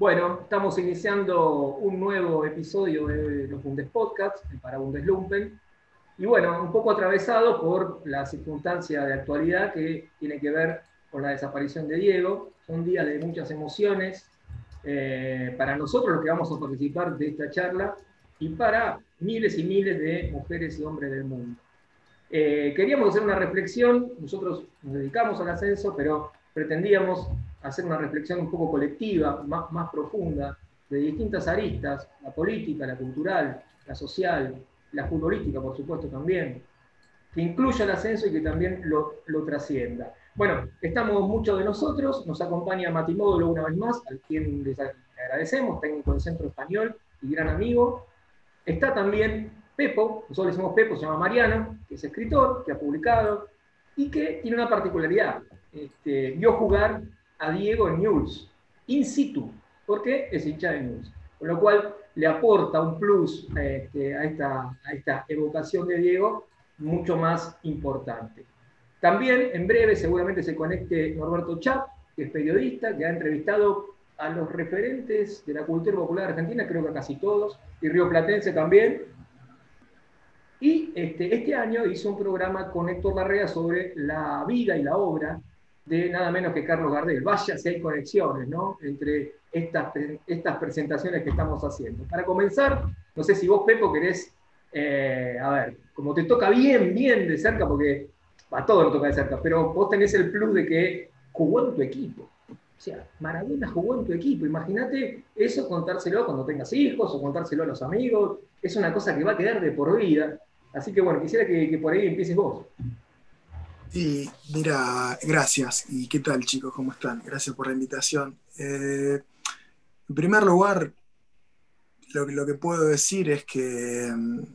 Bueno, estamos iniciando un nuevo episodio de los Bundes Podcasts, para Bundeslumpen, y bueno, un poco atravesado por la circunstancia de actualidad que tiene que ver con la desaparición de Diego. Son días de muchas emociones eh, para nosotros los que vamos a participar de esta charla y para miles y miles de mujeres y hombres del mundo. Eh, queríamos hacer una reflexión, nosotros nos dedicamos al ascenso, pero pretendíamos hacer una reflexión un poco colectiva, más, más profunda, de distintas aristas, la política, la cultural, la social, la futbolística, por supuesto, también, que incluya el ascenso y que también lo, lo trascienda. Bueno, estamos muchos de nosotros, nos acompaña Mati Módulo una vez más, al quien les agradecemos, técnico del Centro Español y gran amigo. Está también Pepo, nosotros le decimos Pepo, se llama Mariano, que es escritor, que ha publicado y que tiene una particularidad. Este, vio jugar a Diego News, in situ, porque es hincha de News. Con lo cual le aporta un plus este, a, esta, evocación de Diego mucho más importante. También en breve seguramente se conecte Norberto Chap, que es periodista, que ha entrevistado a los referentes de la cultura popular argentina, creo que casi todos, y Río Platense también. Y este, este año hizo un programa con Héctor Larrea sobre la vida y la obra de nada menos que Carlos Gardel. Vaya si hay conexiones ¿no? entre estas, estas presentaciones que estamos haciendo. Para comenzar, no sé si vos, Pepo, querés, eh, a ver, como te toca bien, bien de cerca, porque a todos nos toca de cerca, pero vos tenés el plus de que jugó en tu equipo. O sea, Maradona jugó en tu equipo. Imagínate eso contárselo cuando tengas hijos o contárselo a los amigos. Es una cosa que va a quedar de por vida. Así que bueno, quisiera que, que por ahí empieces vos. Y mira, gracias. ¿Y qué tal chicos? ¿Cómo están? Gracias por la invitación. Eh, en primer lugar, lo, que puedo decir es que um,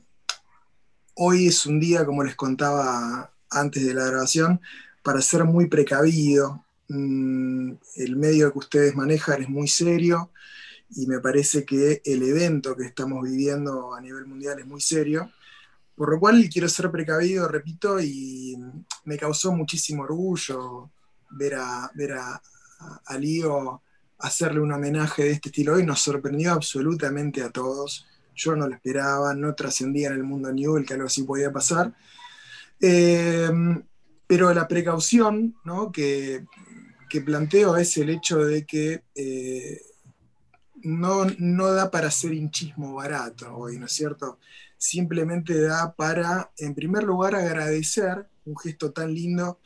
hoy es un día, como les contaba antes de la grabación, para ser muy precavido. Mm, el medio que ustedes manejan es muy serio y me parece que el evento que estamos viviendo a nivel mundial es muy serio. Por lo cual quiero ser precavido, repito, y me causó muchísimo orgullo ver a, ver a, Lío hacerle un homenaje de este estilo hoy. Nos sorprendió absolutamente a todos. Yo no lo esperaba, no trascendía en el mundo Newell que algo así podía pasar. Eh, pero la precaución ¿no? que, que, planteo es el hecho de que eh, no, no da para hacer hinchismo barato hoy, ¿no es cierto? Simplemente da para, en primer lugar, agradecer un gesto tan lindo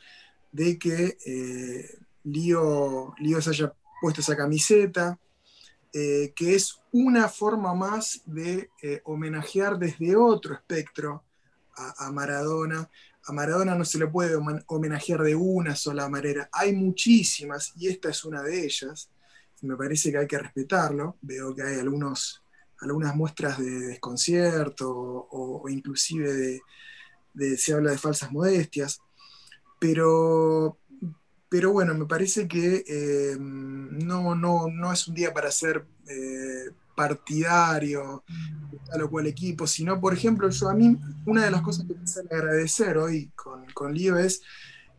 de que eh, Lío, se haya puesto esa camiseta, eh, que es una forma más de eh, homenajear desde otro espectro a, a, Maradona. A Maradona no se le puede homenajear de una sola manera, hay muchísimas y esta es una de ellas, me parece que hay que respetarlo. Veo que hay algunos algunas muestras de desconcierto o, o inclusive de, se habla de falsas modestias, pero, pero bueno, me parece que eh, no, no, no, es un día para ser eh, partidario de tal o cual equipo, sino, por ejemplo, yo a mí, una de las cosas que me agradecer hoy con, con Lío es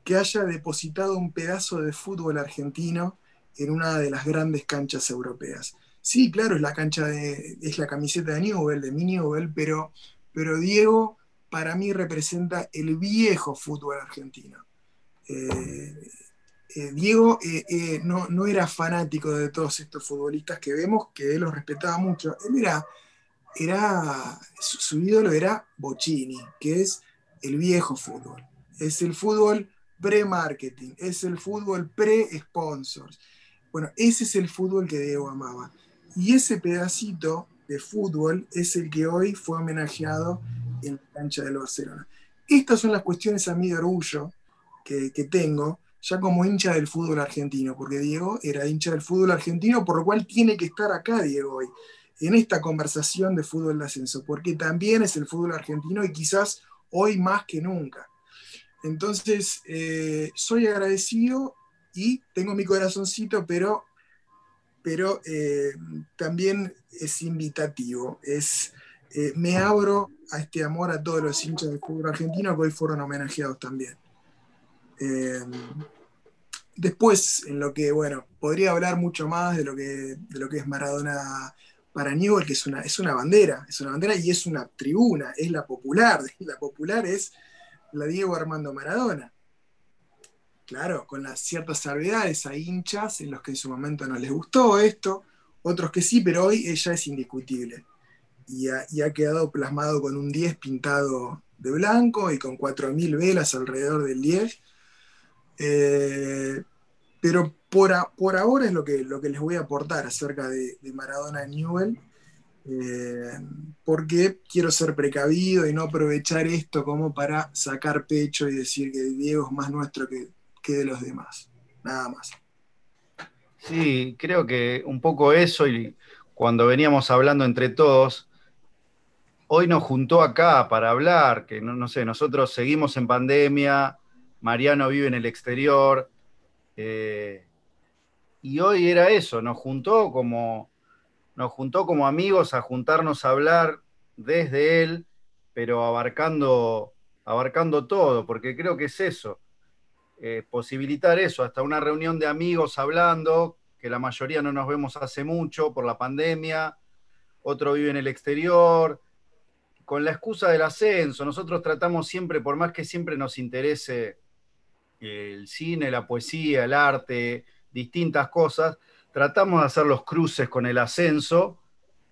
que haya depositado un pedazo de fútbol argentino en una de las grandes canchas europeas. Sí, claro, es la cancha de, es la camiseta de Newell, de mi Newell, pero, pero Diego para mí representa el viejo fútbol argentino. Eh, eh, Diego eh, no, era fanático de todos estos futbolistas que vemos, que él los respetaba mucho. Él era, era su, su ídolo era Bocini, que es el viejo fútbol. Es el fútbol pre-marketing, es el fútbol pre-sponsors. Bueno, ese es el fútbol que Diego amaba. Y ese pedacito de fútbol es el que hoy fue homenajeado en la cancha del Barcelona. Estas son las cuestiones a mí de orgullo que, tengo, ya como hincha del fútbol argentino, porque Diego era hincha del fútbol argentino, por lo cual tiene que estar acá Diego hoy, en esta conversación de fútbol de ascenso, porque también es el fútbol argentino y quizás hoy más que nunca. Entonces, eh, soy agradecido y tengo mi corazoncito, pero pero eh, también es invitativo. Es, eh, me abro a este amor a todos los hinchas del fútbol argentino que hoy fueron homenajeados también. Eh, después, en lo que, bueno, podría hablar mucho más de lo que, de lo que es Maradona para Newell, que es una, es una bandera, es una bandera y es una tribuna, es la popular. La popular es la Diego Armando Maradona. Claro, con las ciertas salvedades hay hinchas en los que en su momento no les gustó esto, otros que sí, pero hoy ella es indiscutible. Y ha, quedado plasmado con un 10 pintado de blanco y con 4.000 velas alrededor del 10. Eh, pero por, ahora es lo que, les voy a aportar acerca de, Maradona Newell, eh, porque quiero ser precavido y no aprovechar esto como para sacar pecho y decir que Diego es más nuestro que, que de los demás. Nada más. Sí, creo que un poco eso y cuando veníamos hablando entre todos, hoy nos juntó acá para hablar, que no, sé, nosotros seguimos en pandemia, Mariano vive en el exterior, eh, y hoy era eso, nos juntó como, nos juntó como amigos a juntarnos a hablar desde él, pero abarcando, abarcando todo, porque creo que es eso. Eh, posibilitar eso, hasta una reunión de amigos hablando, que la mayoría no nos vemos hace mucho por la pandemia, otro vive en el exterior, con la excusa del ascenso. Nosotros tratamos siempre, por más que siempre nos interese el cine, la poesía, el arte, distintas cosas, tratamos de hacer los cruces con el ascenso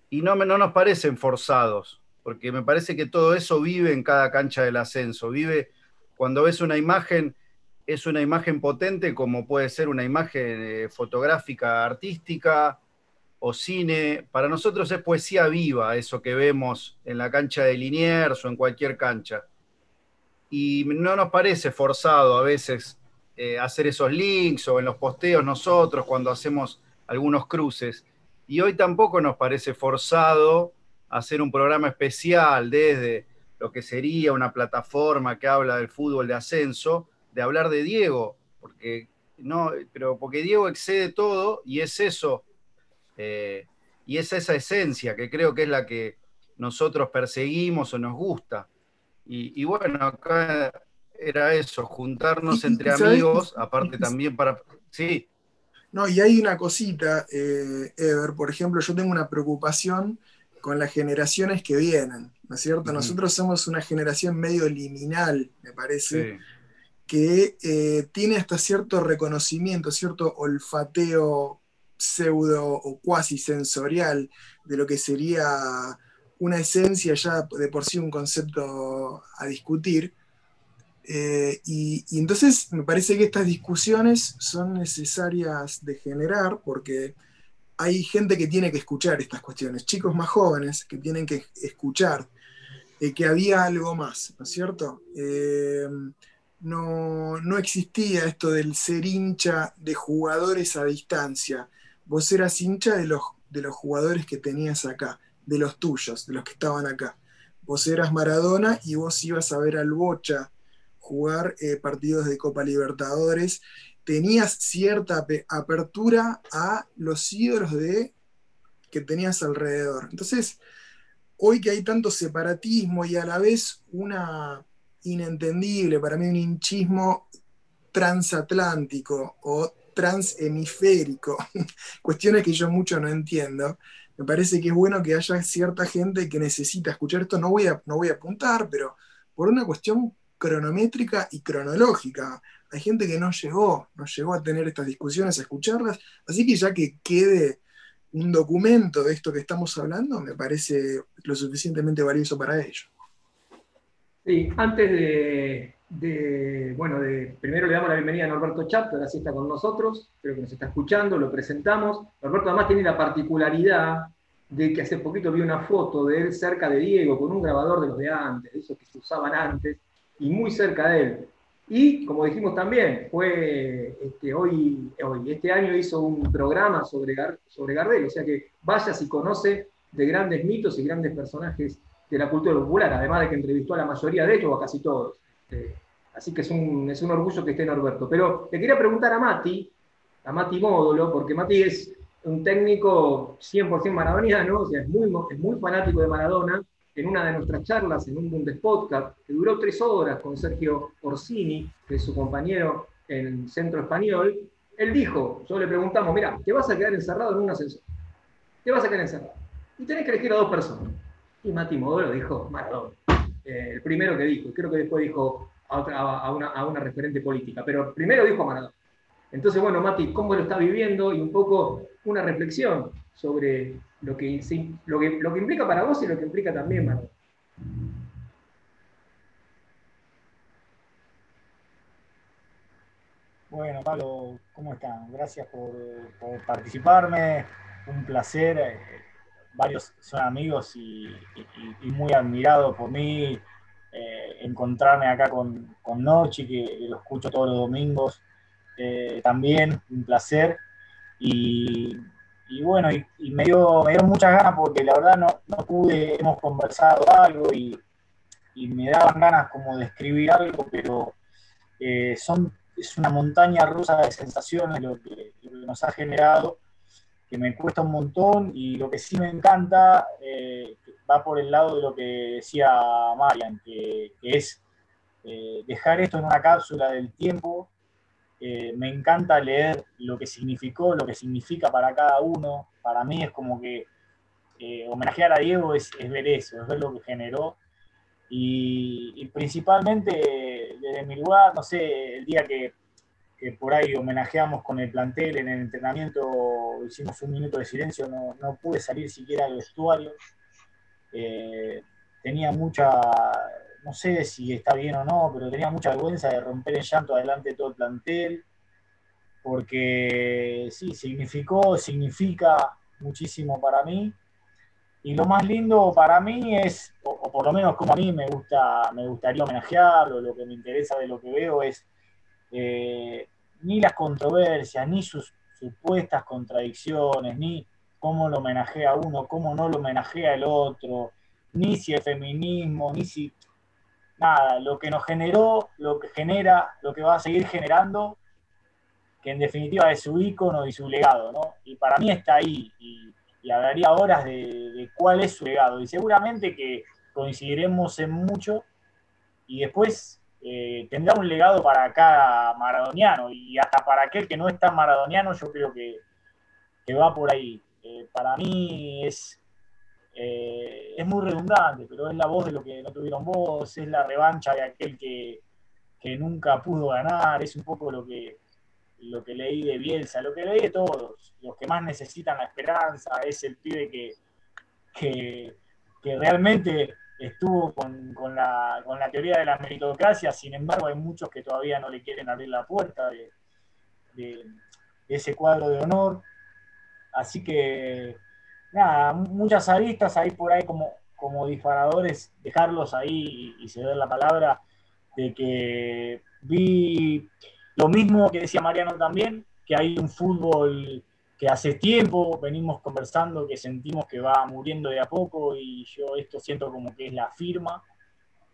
y no, no nos parecen forzados, porque me parece que todo eso vive en cada cancha del ascenso, vive cuando ves una imagen es una imagen potente como puede ser una imagen eh, fotográfica artística o cine. Para nosotros es poesía viva eso que vemos en la cancha de Liniers o en cualquier cancha. Y no nos parece forzado a veces eh, hacer esos links o en los posteos nosotros cuando hacemos algunos cruces. Y hoy tampoco nos parece forzado hacer un programa especial desde lo que sería una plataforma que habla del fútbol de ascenso, de hablar de Diego, porque, no, pero porque Diego excede todo y es eso, eh, y es esa esencia que creo que es la que nosotros perseguimos o nos gusta. Y, bueno, acá era eso, juntarnos entre amigos, aparte también para... Sí. No, y hay una cosita, eh, Ever, por ejemplo, yo tengo una preocupación con las generaciones que vienen, ¿no es cierto? Nosotros somos una generación medio liminal, me parece. Sí que eh, tiene hasta cierto reconocimiento, cierto olfateo pseudo o cuasi sensorial de lo que sería una esencia ya de por sí un concepto a discutir. Eh, y, entonces me parece que estas discusiones son necesarias de generar porque hay gente que tiene que escuchar estas cuestiones, chicos más jóvenes que tienen que escuchar eh, que había algo más, ¿no es cierto? No, existía esto del ser hincha de jugadores a distancia. Vos eras hincha de los, de los jugadores que tenías acá, de los tuyos, de los que estaban acá. Vos eras Maradona y vos ibas a ver al Bocha jugar eh, partidos de Copa Libertadores. Tenías cierta apertura a los ídolos de, que tenías alrededor. Entonces, hoy que hay tanto separatismo y a la vez una inentendible, para mí un hinchismo transatlántico o transhemisférico, cuestiones que yo mucho no entiendo. Me parece que es bueno que haya cierta gente que necesita escuchar esto, no voy a, no voy a apuntar, pero por una cuestión cronométrica y cronológica. Hay gente que no llegó, no llegó a tener estas discusiones, a escucharlas, así que ya que quede un documento de esto que estamos hablando, me parece lo suficientemente valioso para ello. Sí, antes de, bueno, de, primero le damos la bienvenida a Norberto que ahora sí está con nosotros, creo que nos está escuchando, lo presentamos. Norberto además tiene la particularidad de que hace poquito vi una foto de él cerca de Diego, con un grabador de los de antes, de esos que se usaban antes, y muy cerca de él. Y como dijimos también, fue este, hoy, hoy, este año hizo un programa sobre, sobre Gardel, o sea que vaya si conoce de grandes mitos y grandes personajes de la cultura popular, además de que entrevistó a la mayoría de ellos o a casi todos. Este, así que es un, es un orgullo que esté Norberto. Pero le quería preguntar a Mati, a Mati Módulo, porque Mati es un técnico 100% maradoniano, o sea, es muy, es muy fanático de Maradona. En una de nuestras charlas, en un Bundespodcast, que duró tres horas con Sergio Orsini, que es su compañero en el Centro Español, él dijo, yo le preguntamos, mira, te vas a quedar encerrado en un ascensor. Te vas a quedar encerrado. Y tenés que elegir a dos personas. Y Mati Modelo dijo Maradona. Eh, el primero que dijo, creo que después dijo a, una, referente política, pero primero dijo a Maradona. Entonces, bueno, Mati, ¿cómo lo está viviendo? Y un poco una reflexión sobre lo que, lo que, lo que implica para vos y lo que implica también Maradona. Bueno, Pablo, ¿cómo están? Gracias por, participarme. Un placer. Eh, varios son amigos y, muy admirados por mí. Eh, encontrarme acá con, con Nochi, que, lo escucho todos los domingos. Eh, también un placer. Y, bueno, y, me, dio, me dio muchas ganas porque la verdad no, pude, hemos conversado algo y, me daban ganas como de escribir algo, pero son es una montaña rusa de sensaciones lo que, nos ha generado, que me cuesta un montón y lo que sí me encanta eh, va por el lado de lo que decía Marian, que, es eh, dejar esto en una cápsula del tiempo. Eh, me encanta leer lo que significó, lo que significa para cada uno. Para mí es como que homenajear a Diego es, ver eso, es ver lo que generó. Y, y, principalmente desde mi lugar, no sé, el día que que por ahí homenajeamos con el plantel en el entrenamiento, hicimos un minuto de silencio, no, no pude salir siquiera al vestuario. Eh, tenía mucha, no sé si está bien o no, pero tenía mucha vergüenza de romper en llanto adelante de todo el plantel, porque sí, significó, significa muchísimo para mí. Y lo más lindo para mí es, o, por lo menos como a mí me gusta, me gustaría homenajearlo, lo que me interesa de lo que veo es eh, ni las controversias, ni sus supuestas contradicciones, ni cómo lo homenajea uno, cómo no lo homenajea el otro, ni si el feminismo, ni si nada, lo que nos generó, lo que genera, lo que va a seguir generando, que en definitiva es su ícono y su legado, ¿no? Y para mí está ahí, y, hablaría horas de, de, cuál es su legado, y seguramente que coincidiremos en mucho, y después eh, tendrá un legado para cada maradoniano y hasta para aquel que no está maradoniano, yo creo que, va por ahí. Eh, para mí es, eh, es muy redundante, pero es la voz de lo que no tuvieron voz, es la revancha de aquel que, nunca pudo ganar, es un poco lo que, lo que leí de Bielsa, lo que leí de todos, los que más necesitan la esperanza, es el pibe que, que, que realmente estuvo con, la, teoría de la meritocracia, sin embargo hay muchos que todavía no le quieren abrir la puerta de, ese cuadro de honor. Así que, nada, muchas aristas ahí por ahí como, como disparadores, dejarlos ahí y, y ceder la palabra de que vi lo mismo que decía Mariano también, que hay un fútbol que hace tiempo venimos conversando, que sentimos que va muriendo de a poco y yo esto siento como que es la firma.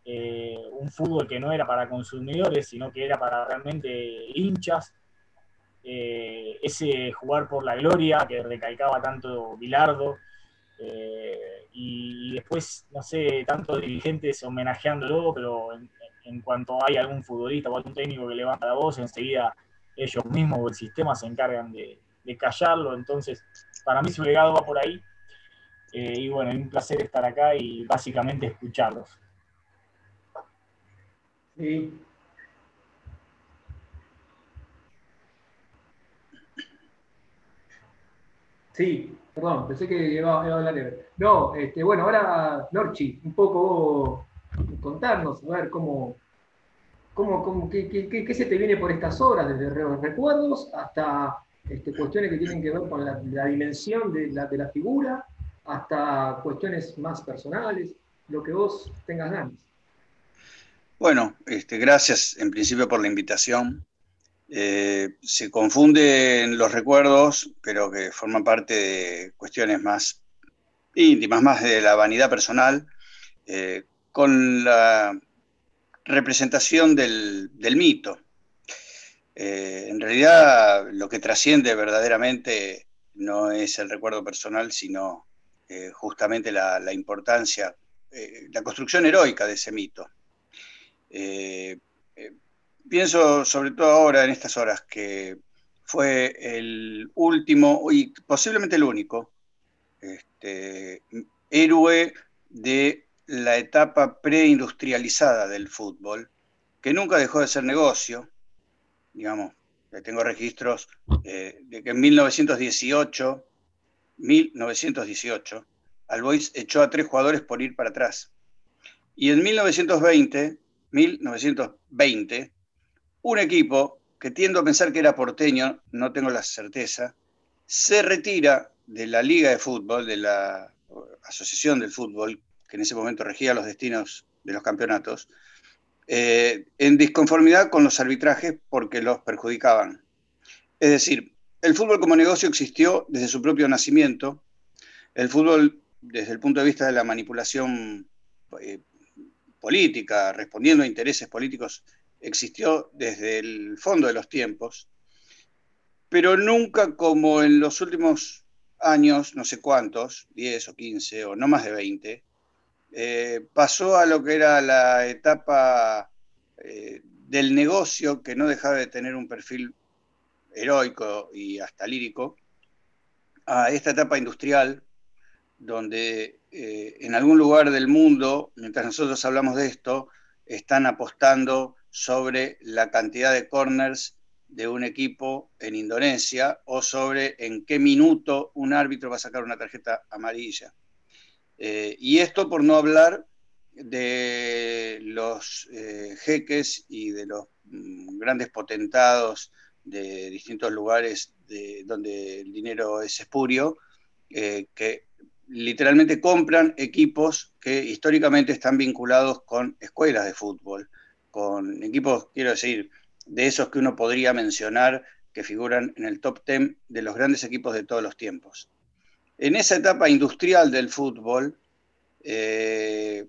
Eh, un fútbol que no era para consumidores, sino que era para realmente hinchas. Eh, ese jugar por la gloria que recalcaba tanto Bilardo. Eh, y después, no sé, tantos dirigentes homenajeándolo, pero en, en, cuanto hay algún futbolista o algún técnico que levanta la voz, enseguida ellos mismos o el sistema se encargan de, de callarlo, entonces para mí su legado va por ahí. Eh, y bueno, es un placer estar acá y básicamente escucharlos. Sí. Sí, perdón, pensé que iba, a hablar No, este, bueno, ahora, Norchi, un poco contarnos, a ver cómo, cómo, cómo qué, qué, se te viene por estas horas, desde recuerdos hasta este, cuestiones que tienen que ver con la, dimensión de la, de la, figura, hasta cuestiones más personales, lo que vos tengas ganas. Bueno, este, gracias en principio por la invitación. Eh, se confunden los recuerdos, pero que forman parte de cuestiones más íntimas, más de la vanidad personal, eh, con la representación del, del mito. Eh, en realidad lo que trasciende verdaderamente no es el recuerdo personal, sino eh, justamente la, importancia, eh, la construcción heroica de ese mito. pienso sobre todo ahora, en estas horas, que fue el último y posiblemente el único este, héroe de la etapa preindustrializada del fútbol, que nunca dejó de ser negocio, digamos, tengo registros eh, de que en 1918, 1918, Albois echó a tres jugadores por ir para atrás. Y en 1920, 1920, un equipo que tiendo a pensar que era porteño, no tengo la certeza, se retira de la Liga de Fútbol, de la Asociación del Fútbol, que en ese momento regía los destinos de los campeonatos, eh, en disconformidad con los arbitrajes porque los perjudicaban. Es decir, el fútbol como negocio existió desde su propio nacimiento. El fútbol, desde el punto de vista de la manipulación eh, política, respondiendo a intereses políticos, existió desde el fondo de los tiempos, pero nunca como en los últimos años, no sé cuántos, 10 o 15 o no más de 20, eh, pasó a lo que era la etapa eh, del negocio que no dejaba de tener un perfil heroico y hasta lírico, a esta etapa industrial donde eh, en algún lugar del mundo, mientras nosotros hablamos de esto, están apostando sobre la cantidad de corners de un equipo en Indonesia o sobre en qué minuto un árbitro va a sacar una tarjeta amarilla. Eh, y esto por no hablar de los eh, jeques y de los mm, grandes potentados de distintos lugares de, donde el dinero es espurio, eh, que literalmente compran equipos que históricamente están vinculados con escuelas de fútbol, con equipos, quiero decir, de esos que uno podría mencionar que figuran en el top 10 de los grandes equipos de todos los tiempos. En esa etapa industrial del fútbol, eh,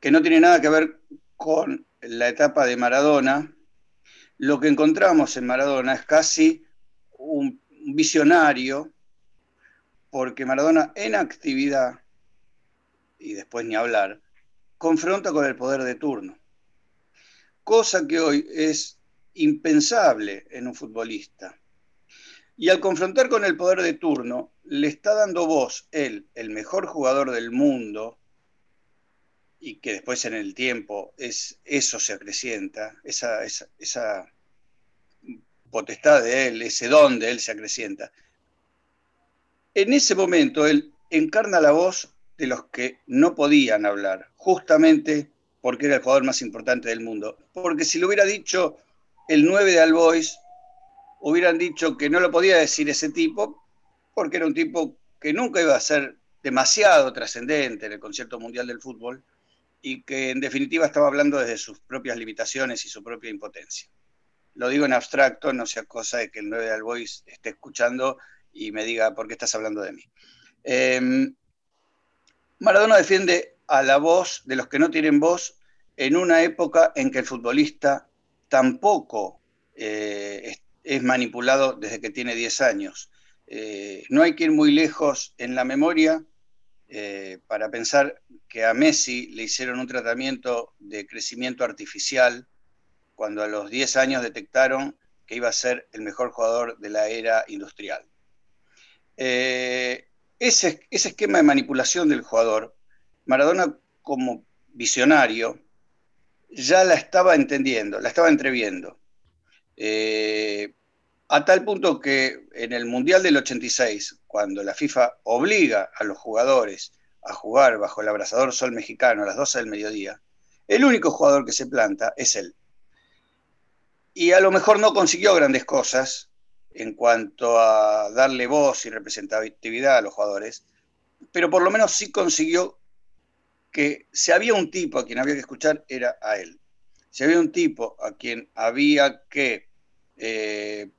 que no tiene nada que ver con la etapa de Maradona, lo que encontramos en Maradona es casi un visionario, porque Maradona en actividad, y después ni hablar, confronta con el poder de turno, cosa que hoy es impensable en un futbolista. Y al confrontar con el poder de turno, le está dando voz él, el mejor jugador del mundo, y que después en el tiempo es, eso se acrecienta, esa, potestad de él, ese don de él se acrecienta. En ese momento él encarna la voz de los que no podían hablar, justamente porque era el jugador más importante del mundo. Porque si lo hubiera dicho el 9 de Albois, hubieran dicho que no lo podía decir ese tipo, porque era un tipo que nunca iba a ser demasiado trascendente en el concierto mundial del fútbol, y que en definitiva estaba hablando desde sus propias limitaciones y su propia impotencia. Lo digo en abstracto, no sea cosa de que el 9 de Albois esté escuchando y me diga por qué estás hablando de mí. Em, Maradona defiende a la voz de los que no tienen voz en una época en que el futbolista tampoco eh, es, manipulado desde que tiene 10 años. Eh, no hay que ir muy lejos en la memoria eh, para pensar que a Messi le hicieron un tratamiento de crecimiento artificial cuando a los 10 años detectaron que iba a ser el mejor jugador de la era industrial. Eh, ese, esquema de manipulación del jugador, Maradona como visionario ya la estaba entendiendo, la estaba entreviendo. Eh, a tal punto que en el Mundial del 86, cuando la FIFA obliga a los jugadores a jugar bajo el abrasador sol mexicano a las 12 del mediodía, el único jugador que se planta es él. Y a lo mejor no consiguió grandes cosas en cuanto a darle voz y representatividad a los jugadores, pero por lo menos sí consiguió que si había un tipo a quien había que escuchar era a él. Si había un tipo a quien había que eh,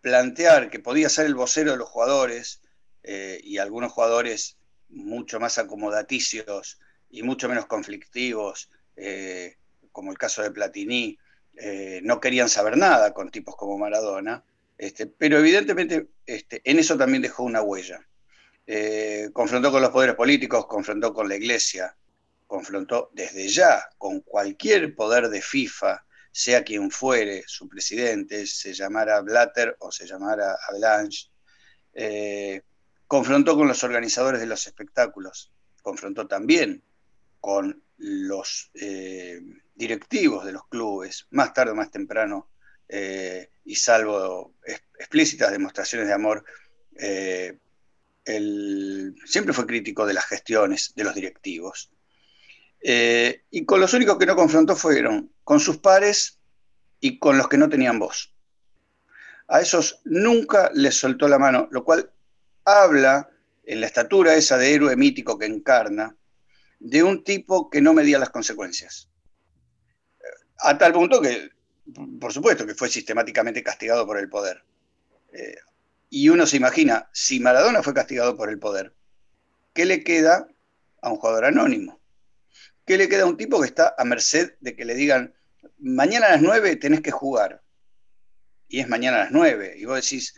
plantear que podía ser el vocero de los jugadores eh, y algunos jugadores mucho más acomodaticios y mucho menos conflictivos, eh, como el caso de Platini, no querían saber nada con tipos como Maradona, este, pero evidentemente este, en eso también dejó una huella. confrontó con los poderes políticos, confrontó con la iglesia, confrontó desde ya con cualquier poder de FIFA, sea quien fuere su presidente, se llamara Blatter o se llamara Avalanche, eh, confrontó con los organizadores de los espectáculos, confrontó también con los eh, directivos de los clubes, más tarde o más temprano, eh, y salvo explícitas demostraciones de amor, siempre fue crítico de las gestiones de los directivos. Y con los únicos que no confrontó fueron con sus pares y con los que no tenían voz. A esos nunca les soltó la mano, lo cual habla en la estatura esa de héroe mítico que encarna, de un tipo que no medía las consecuencias. A tal punto que, por supuesto, que fue sistemáticamente castigado por el poder. Eh, y uno se imagina, si Maradona fue castigado por el poder, ¿qué le queda a un jugador anónimo? ¿Qué le queda a un tipo que está a merced de que le digan, mañana a las 9 tenés que jugar. Y es mañana a las 9. Y vos decís,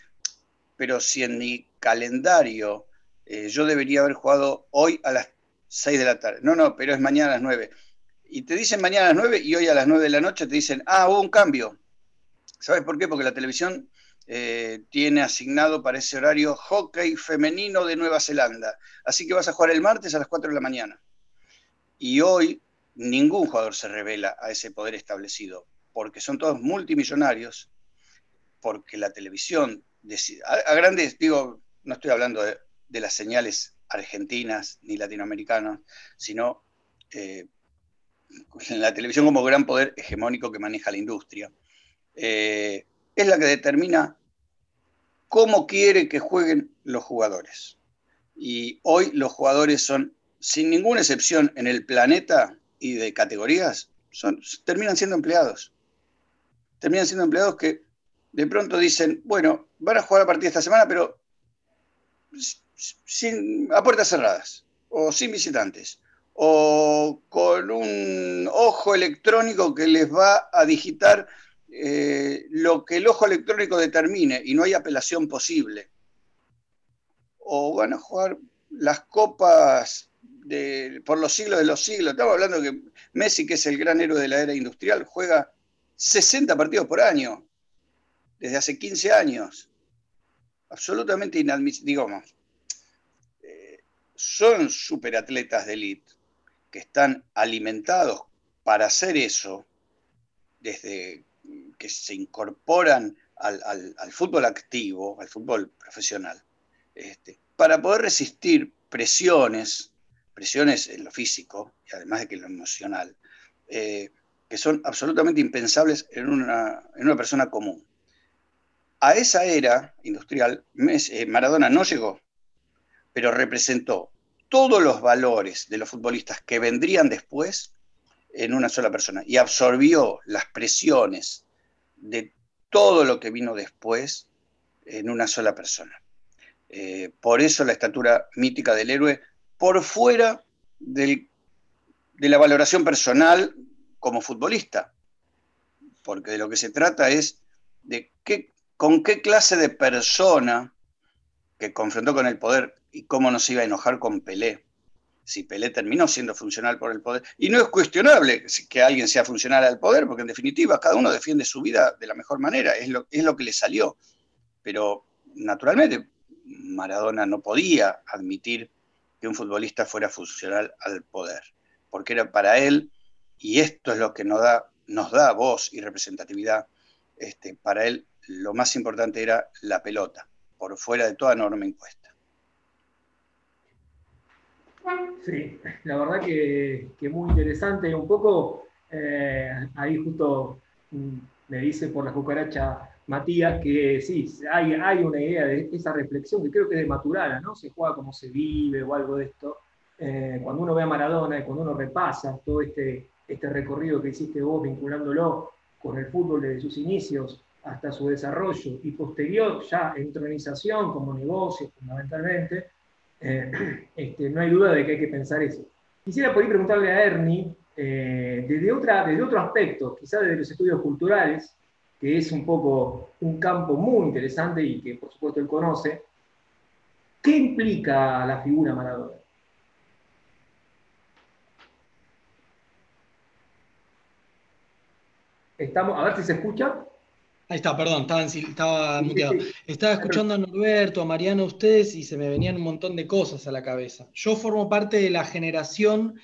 pero si en mi calendario eh, yo debería haber jugado hoy a las 6 de la tarde. No, no, pero es mañana a las 9. Y te dicen mañana a las 9 y hoy a las 9 de la noche te dicen, ah, hubo un cambio. ¿Sabes por qué? Porque la televisión eh, tiene asignado para ese horario hockey femenino de Nueva Zelanda. Así que vas a jugar el martes a las 4 de la mañana. Y hoy ningún jugador se revela a ese poder establecido, porque son todos multimillonarios, porque la televisión, a, grandes, digo, no estoy hablando de, las señales argentinas ni latinoamericanas, sino eh, la televisión como gran poder hegemónico que maneja la industria, eh, es la que determina cómo quiere que jueguen los jugadores. Y hoy los jugadores son, sin ninguna excepción en el planeta, y de categorías terminan siendo empleados. Terminan siendo empleados que de pronto dicen, bueno, van a jugar a partir de esta semana, pero sin, a puertas cerradas, o sin visitantes, o con un ojo electrónico que les va a digitar eh, lo que el ojo electrónico determine y no hay apelación posible. O van a jugar las copas por los siglos de los siglos. Estamos hablando que Messi, que es el gran héroe de la era industrial, juega 60 partidos por año, desde hace 15 años. Absolutamente inadmisible, digamos. Eh, son superatletas de élite que están alimentados para hacer eso desde que se incorporan al, fútbol activo, al fútbol profesional, este, para poder resistir presiones presiones en lo físico y además de que en lo emocional, eh, que son absolutamente impensables en una, persona común. A esa era industrial, eh, Maradona no llegó, pero representó todos los valores de los futbolistas que vendrían después en una sola persona y absorbió las presiones de todo lo que vino después en una sola persona. Eh, por eso la estatura mítica del héroe por fuera de la valoración personal como futbolista, porque de lo que se trata es de qué, con qué clase de persona que confrontó con el poder y cómo no se iba a enojar con Pelé, si Pelé terminó siendo funcional por el poder. Y no es cuestionable que alguien sea funcional al poder, porque en definitiva cada uno defiende su vida de la mejor manera, es lo, es lo que le salió. Pero naturalmente Maradona no podía admitir que un futbolista fuera funcional al poder, porque era para él, y esto es lo que nos da, voz y representatividad, este, para él lo más importante era la pelota, por fuera de toda norma impuesta. Sí, la verdad que, que muy interesante. Un poco eh, ahí justo mm, me dice por la cucaracha Matías, que sí, hay, hay una idea de esa reflexión que creo que es de Maturana, ¿no? Se juega como se vive o algo de esto. Eh, cuando uno ve a Maradona y cuando uno repasa todo este, este recorrido que hiciste vos vinculándolo con el fútbol desde sus inicios hasta su desarrollo y posterior ya entronización como negocio fundamentalmente, eh, este, no hay duda de que hay que pensar eso. Quisiera por preguntarle a Ernie, eh, desde, otra, desde otro aspecto, quizás desde los estudios culturales, que es un poco un campo muy interesante y que por supuesto él conoce. ¿Qué implica la figura Maradona? Estamos, a ver si se escucha. Ahí está, perdón, estaba, estaba muteado. Estaba escuchando a Norberto, a Mariano, a ustedes y se me venían un montón de cosas a la cabeza. Yo formo parte de la generación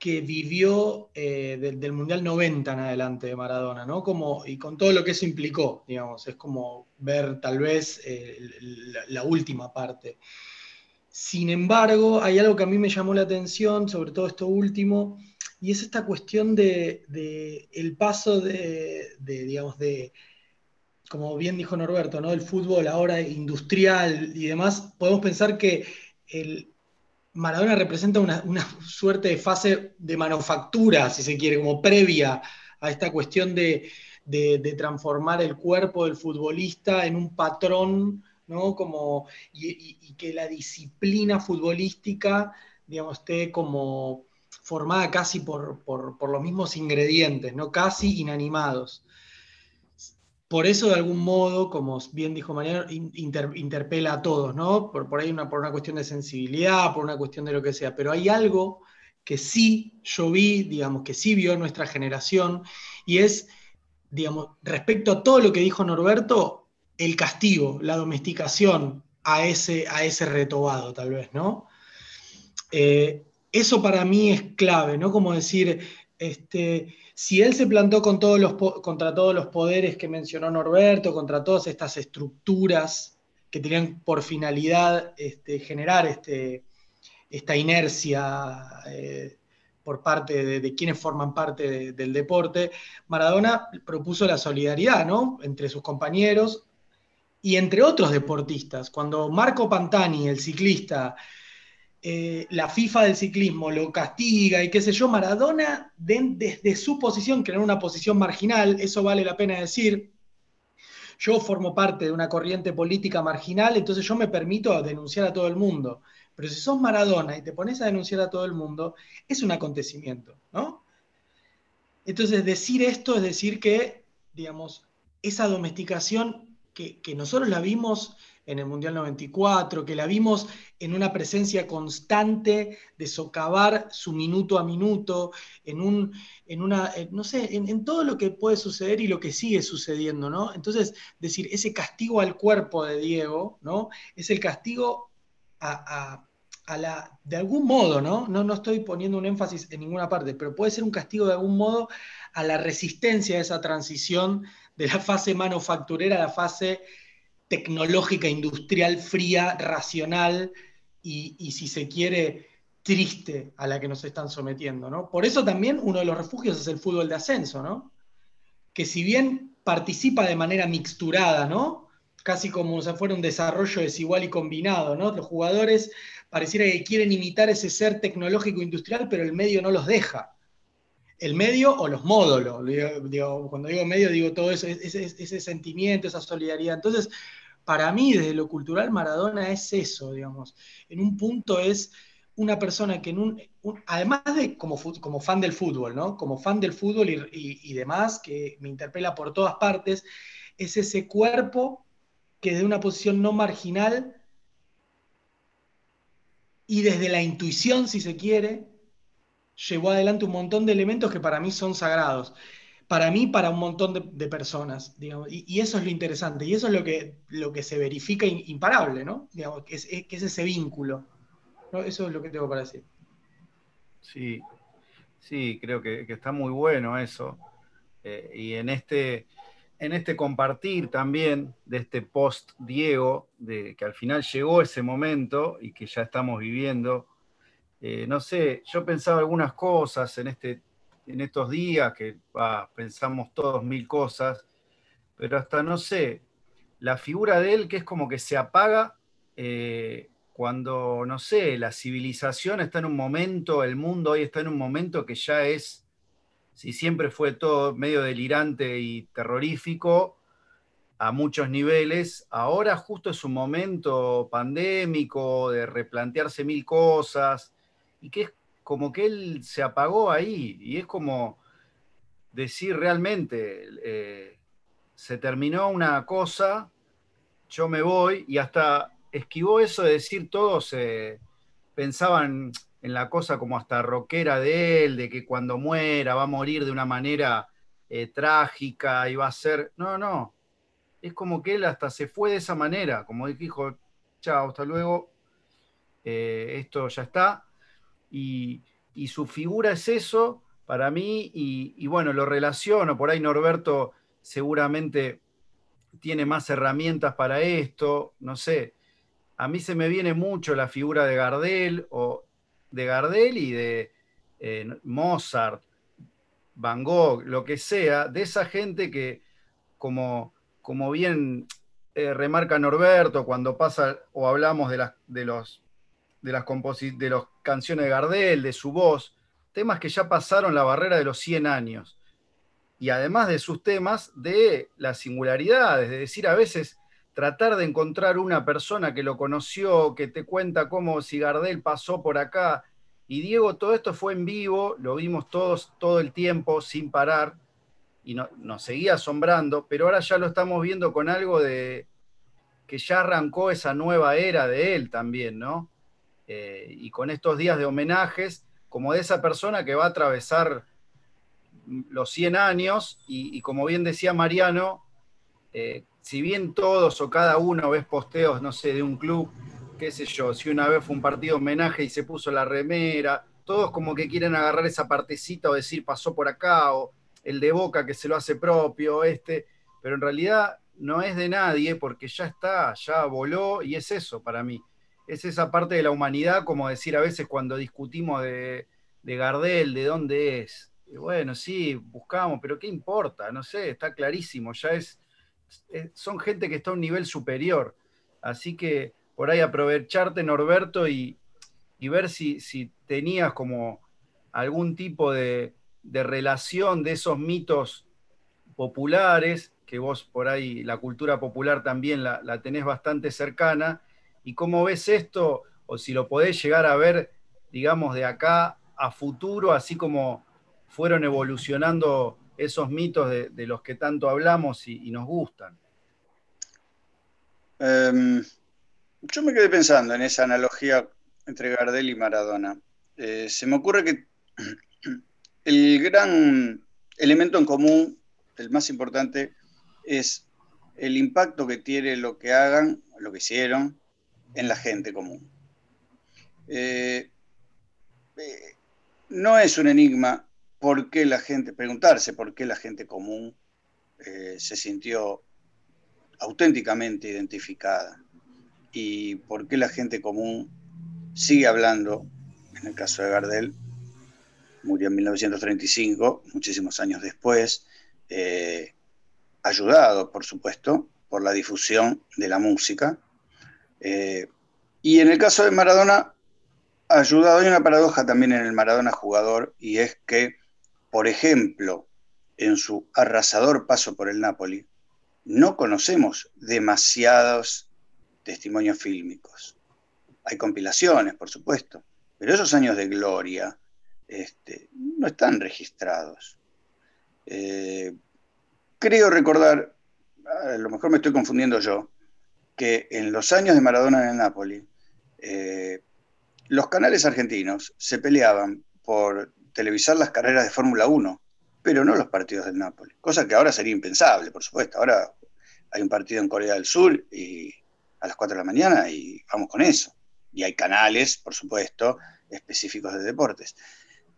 que vivió eh, del, Mundial 90 en adelante de Maradona, ¿no? Como, y con todo lo que eso implicó, digamos, es como ver tal vez eh, la, última parte. Sin embargo, hay algo que a mí me llamó la atención, sobre todo esto último, y es esta cuestión de, el paso de, digamos, de como bien dijo Norberto, ¿no? el fútbol ahora industrial y demás, podemos pensar que el Maradona representa una, suerte de fase de manufactura, si se quiere, como previa a esta cuestión de, transformar el cuerpo del futbolista en un patrón, ¿no? Como, y, que la disciplina futbolística, digamos, esté como formada casi por, por los mismos ingredientes, ¿no? Casi inanimados por eso de algún modo, como bien dijo Mariano, interpela a todos, ¿no? Por, ahí una, por una cuestión de sensibilidad, por una cuestión de lo que sea, pero hay algo que sí yo vi, digamos, que sí vio nuestra generación, y es, digamos, respecto a todo lo que dijo Norberto, el castigo, la domesticación a ese, a ese retobado, tal vez, ¿no? Eh, eso para mí es clave, ¿no? Como decir, este, si él se plantó contra todos los poderes que mencionó Norberto, contra todas estas estructuras que tenían por finalidad este, generar este, esta inercia eh, por parte de, quienes forman parte del deporte, Maradona propuso la solidaridad entre sus compañeros y entre otros deportistas. Cuando Marco Pantani, el ciclista, eh, la FIFA del ciclismo lo castiga y qué sé yo, Maradona, desde su posición, que era una posición marginal, eso vale la pena decir, yo formo parte de una corriente política marginal, entonces yo me permito denunciar a todo el mundo. Pero si sos Maradona y te pones a denunciar a todo el mundo, es un acontecimiento, ¿no? Entonces, decir esto es decir que, digamos, esa domesticación que, que nosotros la vimos en el Mundial 94, que la vimos en una presencia constante de socavar su minuto a minuto, en un, en una, no sé, en, todo lo que puede suceder y lo que sigue sucediendo, ¿no? Entonces, decir, ese castigo al cuerpo de Diego, ¿no? Es el castigo a, la, de algún modo, ¿no? ¿no? No estoy poniendo un énfasis en ninguna parte, pero puede ser un castigo de algún modo a la resistencia a esa transición de la fase manufacturera a la fase tecnológica, industrial, fría, racional y, si se quiere, triste a la que nos están sometiendo. ¿no? Por eso también uno de los refugios es el fútbol de ascenso, ¿no? que si bien participa de manera mixturada, ¿no? casi como si fuera un desarrollo desigual y combinado, ¿no? los jugadores pareciera que quieren imitar ese ser tecnológico industrial, pero el medio no los deja el medio o los módulos. cuando digo medio, digo todo eso, ese, ese, sentimiento, esa solidaridad. Entonces, para mí, desde lo cultural, Maradona es eso, digamos. En un punto es una persona que además de como, fan del fútbol, ¿no? Como fan del fútbol y, demás, que me interpela por todas partes, es ese cuerpo que desde una posición no marginal y desde la intuición, si se quiere, llevó adelante un montón de elementos que para mí son sagrados para mí, para un montón de, personas, digamos, y, eso es lo interesante, y eso es lo que, lo que se verifica imparable, ¿no? Digamos, que es, ese vínculo. Eso es lo que tengo para decir. Sí, sí, creo que, está muy bueno eso. Eh, y en este, en este compartir también de este post Diego, de que al final llegó ese momento y que ya estamos viviendo, eh, no sé, yo pensaba algunas cosas en este en estos días, que pensamos todos mil cosas, pero hasta no sé, la figura de él que es como que se apaga eh, cuando, no sé, la civilización está en un momento, el mundo hoy está en un momento que ya es, si siempre fue todo medio delirante y terrorífico, a muchos niveles, ahora justo es un momento pandémico de replantearse mil cosas y que es como que él se apagó ahí y es como decir realmente, eh, se terminó una cosa, yo me voy y hasta esquivó eso de decir todos eh, pensaban en la cosa como hasta rockera de él, de que cuando muera va a morir de una manera eh, trágica y va a ser. No, no. Es como que él hasta se fue de esa manera, como dijo, chao, hasta luego, esto ya está. Y, su figura es eso para mí, y, bueno, lo relaciono, por ahí Norberto seguramente tiene más herramientas para esto, no sé. A mí se me viene mucho la figura de Gardel o de Gardel y de eh, Mozart, Van Gogh, lo que sea, de esa gente que, como, como bien eh, remarca Norberto cuando pasa o hablamos de las, de los, de las de los canciones de Gardel, de su voz, temas que ya pasaron la barrera de los 100 años. Y además de sus temas, de las singularidades, de decir a veces, tratar de encontrar una persona que lo conoció, que te cuenta cómo si Gardel pasó por acá, y Diego, todo esto fue en vivo, lo vimos todos todo el tiempo, sin parar, y nos seguía asombrando, pero ahora ya lo estamos viendo con algo de que ya arrancó esa nueva era de él también, ¿no? Eh, y con estos días de homenajes, como de esa persona que va a atravesar los 100 años, y, como bien decía Mariano, eh, si bien todos o cada uno ves posteos, no sé, de un club qué sé yo, si una vez fue un partido homenaje y se puso la remera, todos como que quieren agarrar esa partecita o decir pasó por acá, o el de Boca que se lo hace propio, este, pero en realidad no es de nadie porque ya está, ya voló y es eso para mí. Es esa parte de la humanidad, como decir a veces cuando discutimos de, de Gardel, de dónde es. bueno, sí, buscamos, pero ¿qué importa? No sé, está clarísimo, ya es, son gente que está a un nivel superior. Así que por ahí aprovecharte, Norberto, y, ver si, si, tenías como algún tipo de, relación de esos mitos populares, que vos por ahí la cultura popular también la, la, tenés bastante cercana, y cómo ves esto, o si lo podés llegar a ver, digamos, de acá a futuro, así como fueron evolucionando esos mitos de, los que tanto hablamos y, nos gustan. Em, yo me quedé pensando en esa analogía entre Gardel y Maradona. Eh, se me ocurre que el gran elemento en común, el más importante, es el impacto que tiene lo que hagan, lo que hicieron, en la gente común. Eh, eh, no es un enigma por qué la gente, preguntarse por qué la gente común se sintió auténticamente identificada y por qué la gente común sigue hablando, en el caso de Gardel, murió en 1935, muchísimos años después, eh, ayudado, por supuesto, por la difusión de la música. Eh, y en el caso de Maradona, ayudado, hay una paradoja también en el Maradona jugador, y es que, por ejemplo, en su arrasador paso por el Napoli, no conocemos demasiados testimonios fílmicos. Hay compilaciones, por supuesto, pero esos años de gloria este, no están registrados. Eh, creo recordar, a lo mejor me estoy confundiendo yo, que en los años de Maradona en el Napoli, eh, los canales argentinos se peleaban por televisar las carreras de Fórmula 1, pero no los partidos del Napoli, cosa que ahora sería impensable, por supuesto. Ahora hay un partido en Corea del Sur y a las 4 de la mañana y vamos con eso. Y hay canales, por supuesto, específicos de deportes.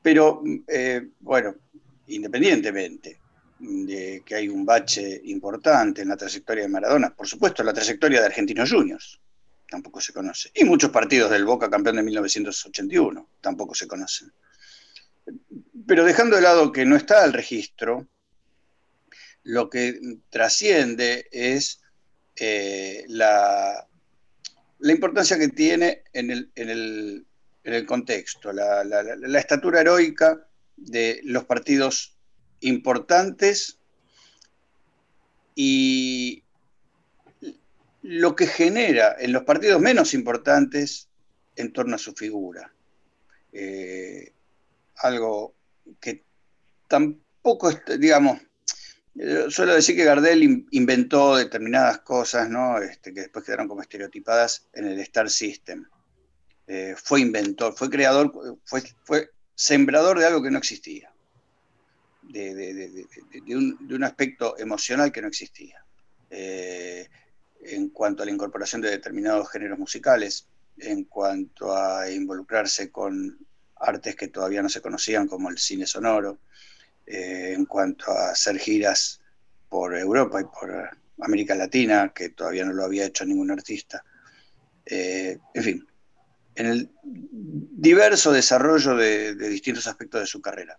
Pero, eh, bueno, independientemente de que hay un bache importante en la trayectoria de Maradona, por supuesto, la trayectoria de Argentinos Juniors tampoco se conoce. Y muchos partidos del Boca campeón de 1981 tampoco se conocen. Pero dejando de lado que no está el registro, lo que trasciende es eh, la, la, importancia que tiene en el, contexto, la, estatura heroica de los partidos importantes y lo que genera en los partidos menos importantes en torno a su figura. Eh, algo que tampoco, digamos, eh, suelo decir que Gardel inventó determinadas cosas, ¿no? Este, que después quedaron como estereotipadas en el Star System. Eh, fue inventor, fue creador, fue, fue sembrador de algo que no existía. De, un, aspecto emocional que no existía. Eh, en cuanto a la incorporación de determinados géneros musicales, en cuanto a involucrarse con artes que todavía no se conocían, como el cine sonoro, eh, en cuanto a hacer giras por Europa y por América Latina, que todavía no lo había hecho ningún artista. Eh, en fin, en el diverso desarrollo de, distintos aspectos de su carrera.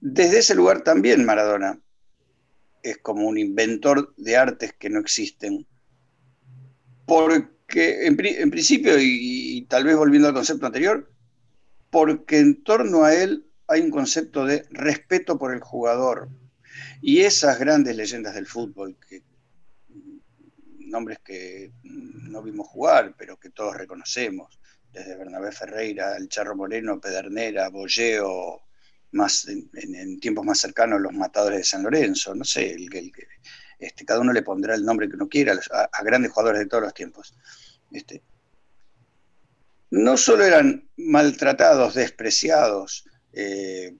Desde ese lugar también Maradona es como un inventor de artes que no existen, porque en, principio, y, tal vez volviendo al concepto anterior, porque en torno a él hay un concepto de respeto por el jugador. Y esas grandes leyendas del fútbol, nombres que no vimos jugar, pero que todos reconocemos, desde Bernabé Ferreira, El Charro Moreno, Pedernera, Bolleo, más en, tiempos más cercanos los matadores de San Lorenzo, no sé, el, el, este, cada uno le pondrá el nombre que uno quiera a, grandes jugadores de todos los tiempos. Este, no solo eran maltratados, despreciados eh,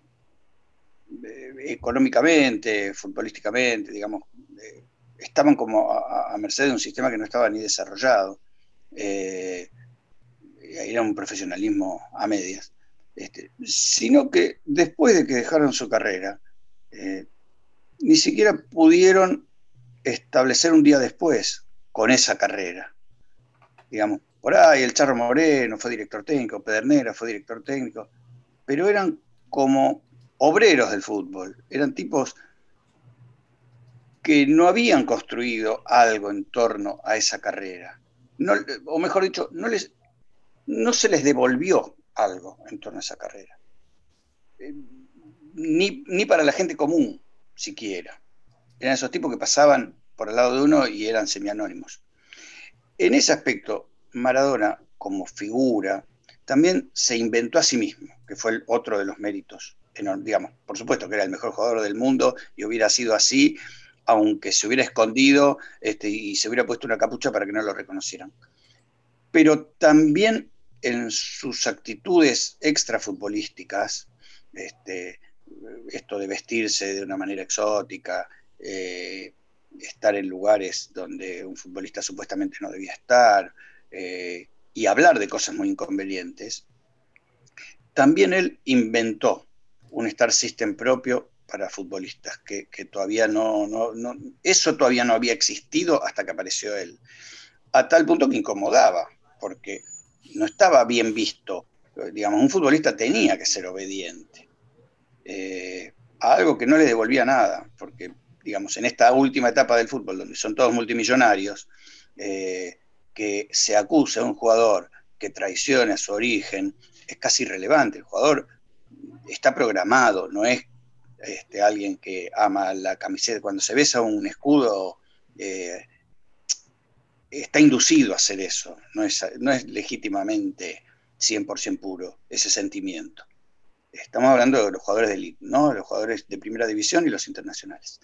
eh, económicamente, futbolísticamente, digamos, eh, estaban como a, merced de un sistema que no estaba ni desarrollado. era un profesionalismo a medias. Este, sino que después de que dejaron su carrera, ni siquiera pudieron establecer un día después con esa carrera. Digamos, por ahí el Charro Moreno fue director técnico, Pedernera fue director técnico, pero eran como obreros del fútbol, eran tipos que no habían construido algo en torno a esa carrera. o mejor dicho, no, les, no se les devolvió algo en torno a esa carrera. Eh, ni, ni para la gente común, siquiera. Eran esos tipos que pasaban por el lado de uno y eran semianónimos. En ese aspecto, Maradona, como figura, también se inventó a sí mismo, que fue el otro de los méritos. Digamos, por supuesto que era el mejor jugador del mundo y hubiera sido así, aunque se hubiera escondido este, y se hubiera puesto una capucha para que no lo reconocieran. Pero también en sus actitudes extrafutbolísticas, este, esto de vestirse de una manera exótica, eh, estar en lugares donde un futbolista supuestamente no debía estar eh, y hablar de cosas muy inconvenientes, también él inventó un Star System propio para futbolistas, que, todavía no, no, eso todavía no había existido hasta que apareció él, a tal punto que incomodaba, porque no estaba bien visto. Digamos, un futbolista tenía que ser obediente eh, a algo que no le devolvía nada, porque digamos, en esta última etapa del fútbol, donde son todos multimillonarios, eh, que se acuse a un jugador que traicione a su origen, es casi irrelevante. El jugador está programado, no es este, alguien que ama la camiseta. Cuando se besa un escudo, eh, está inducido a hacer eso, no es, no es legítimamente 100% puro ese sentimiento. Estamos hablando de los jugadores de elite, ¿no? Los jugadores de primera división y los internacionales.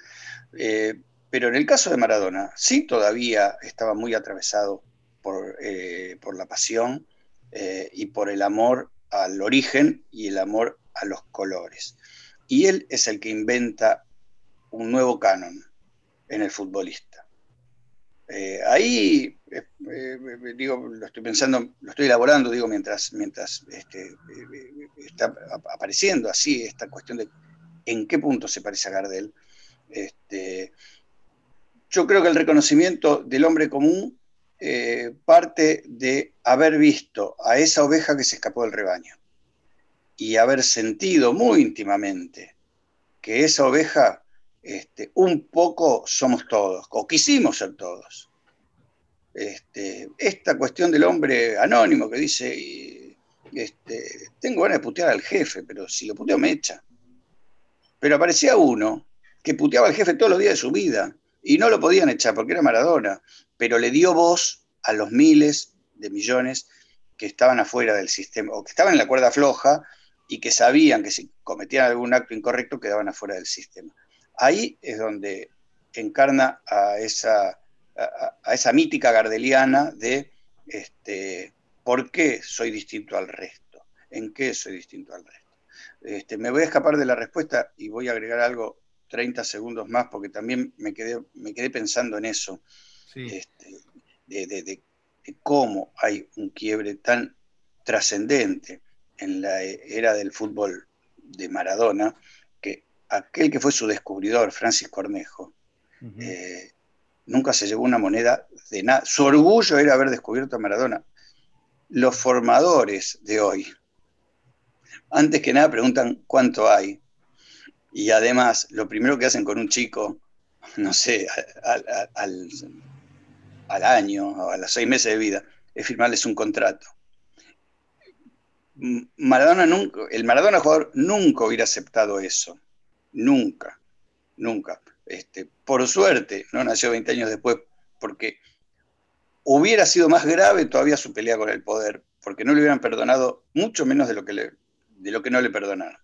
Eh, pero en el caso de Maradona, sí todavía estaba muy atravesado por, eh, la pasión eh, y por el amor al origen y el amor a los colores. Y él es el que inventa un nuevo canon en el futbolista. Eh, ahí, eh, eh, digo, lo estoy pensando, lo estoy elaborando, digo, mientras, mientras este, está apareciendo así esta cuestión de en qué punto se parece a Gardel. Este, yo creo que el reconocimiento del hombre común parte de haber visto a esa oveja que se escapó del rebaño y haber sentido muy íntimamente que esa oveja este, un poco somos todos, o quisimos ser todos. Este, esta cuestión del hombre anónimo que dice, este, tengo ganas de putear al jefe, pero si lo puteo me echa. Pero aparecía uno que puteaba al jefe todos los días de su vida y no lo podían echar porque era Maradona, pero le dio voz a los miles de millones que estaban afuera del sistema, o que estaban en la cuerda floja y que sabían que si cometían algún acto incorrecto quedaban afuera del sistema. Ahí es donde encarna a esa, a, esa mítica gardeliana de este, por qué soy distinto al resto, en qué soy distinto al resto. Este, me voy a escapar de la respuesta y voy a agregar algo 30 segundos más porque también me quedé, me quedé pensando en eso, este, de, cómo hay un quiebre tan trascendente en la era del fútbol de Maradona, aquel que fue su descubridor, Francis Cornejo, eh, nunca se llevó una moneda de nada. Su orgullo era haber descubierto a Maradona. Los formadores de hoy, antes que nada preguntan cuánto hay. Y además, lo primero que hacen con un chico, no sé, al, al año o a los seis meses de vida, es firmarles un contrato. Maradona nunca, el Maradona jugador nunca hubiera aceptado eso. Nunca, nunca. Este, por suerte, no nació 20 años después, porque hubiera sido más grave todavía su pelea con el poder, porque no le hubieran perdonado mucho menos de lo que, le, de lo que no le perdonaron.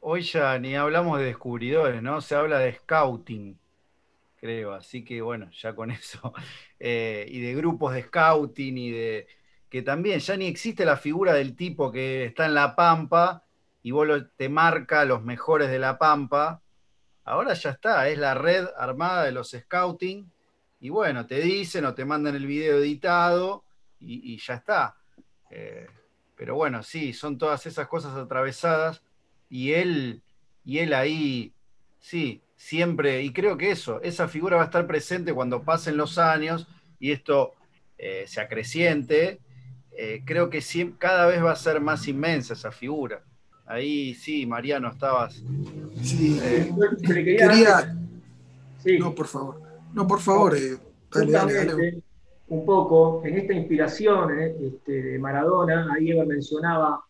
Hoy ya ni hablamos de descubridores, ¿no? Se habla de scouting, creo. Así que bueno, ya con eso. Eh, y de grupos de scouting y de que también ya ni existe la figura del tipo que está en la pampa y vos te marca los mejores de la pampa. Ahora ya está, es la red armada de los scouting. Y bueno, te dicen o te mandan el video editado y, ya está. Eh, pero bueno, sí, son todas esas cosas atravesadas y él, y él ahí, sí, siempre, y creo que eso, esa figura va a estar presente cuando pasen los años y esto eh, se acreciente, eh, creo que cada vez va a ser más inmensa esa figura. Ahí sí, Mariano, estabas. Sí, eh, quería. Sí. No, por favor. No, por favor, Un poco, en esta inspiración este, de Maradona, ahí Eva mencionaba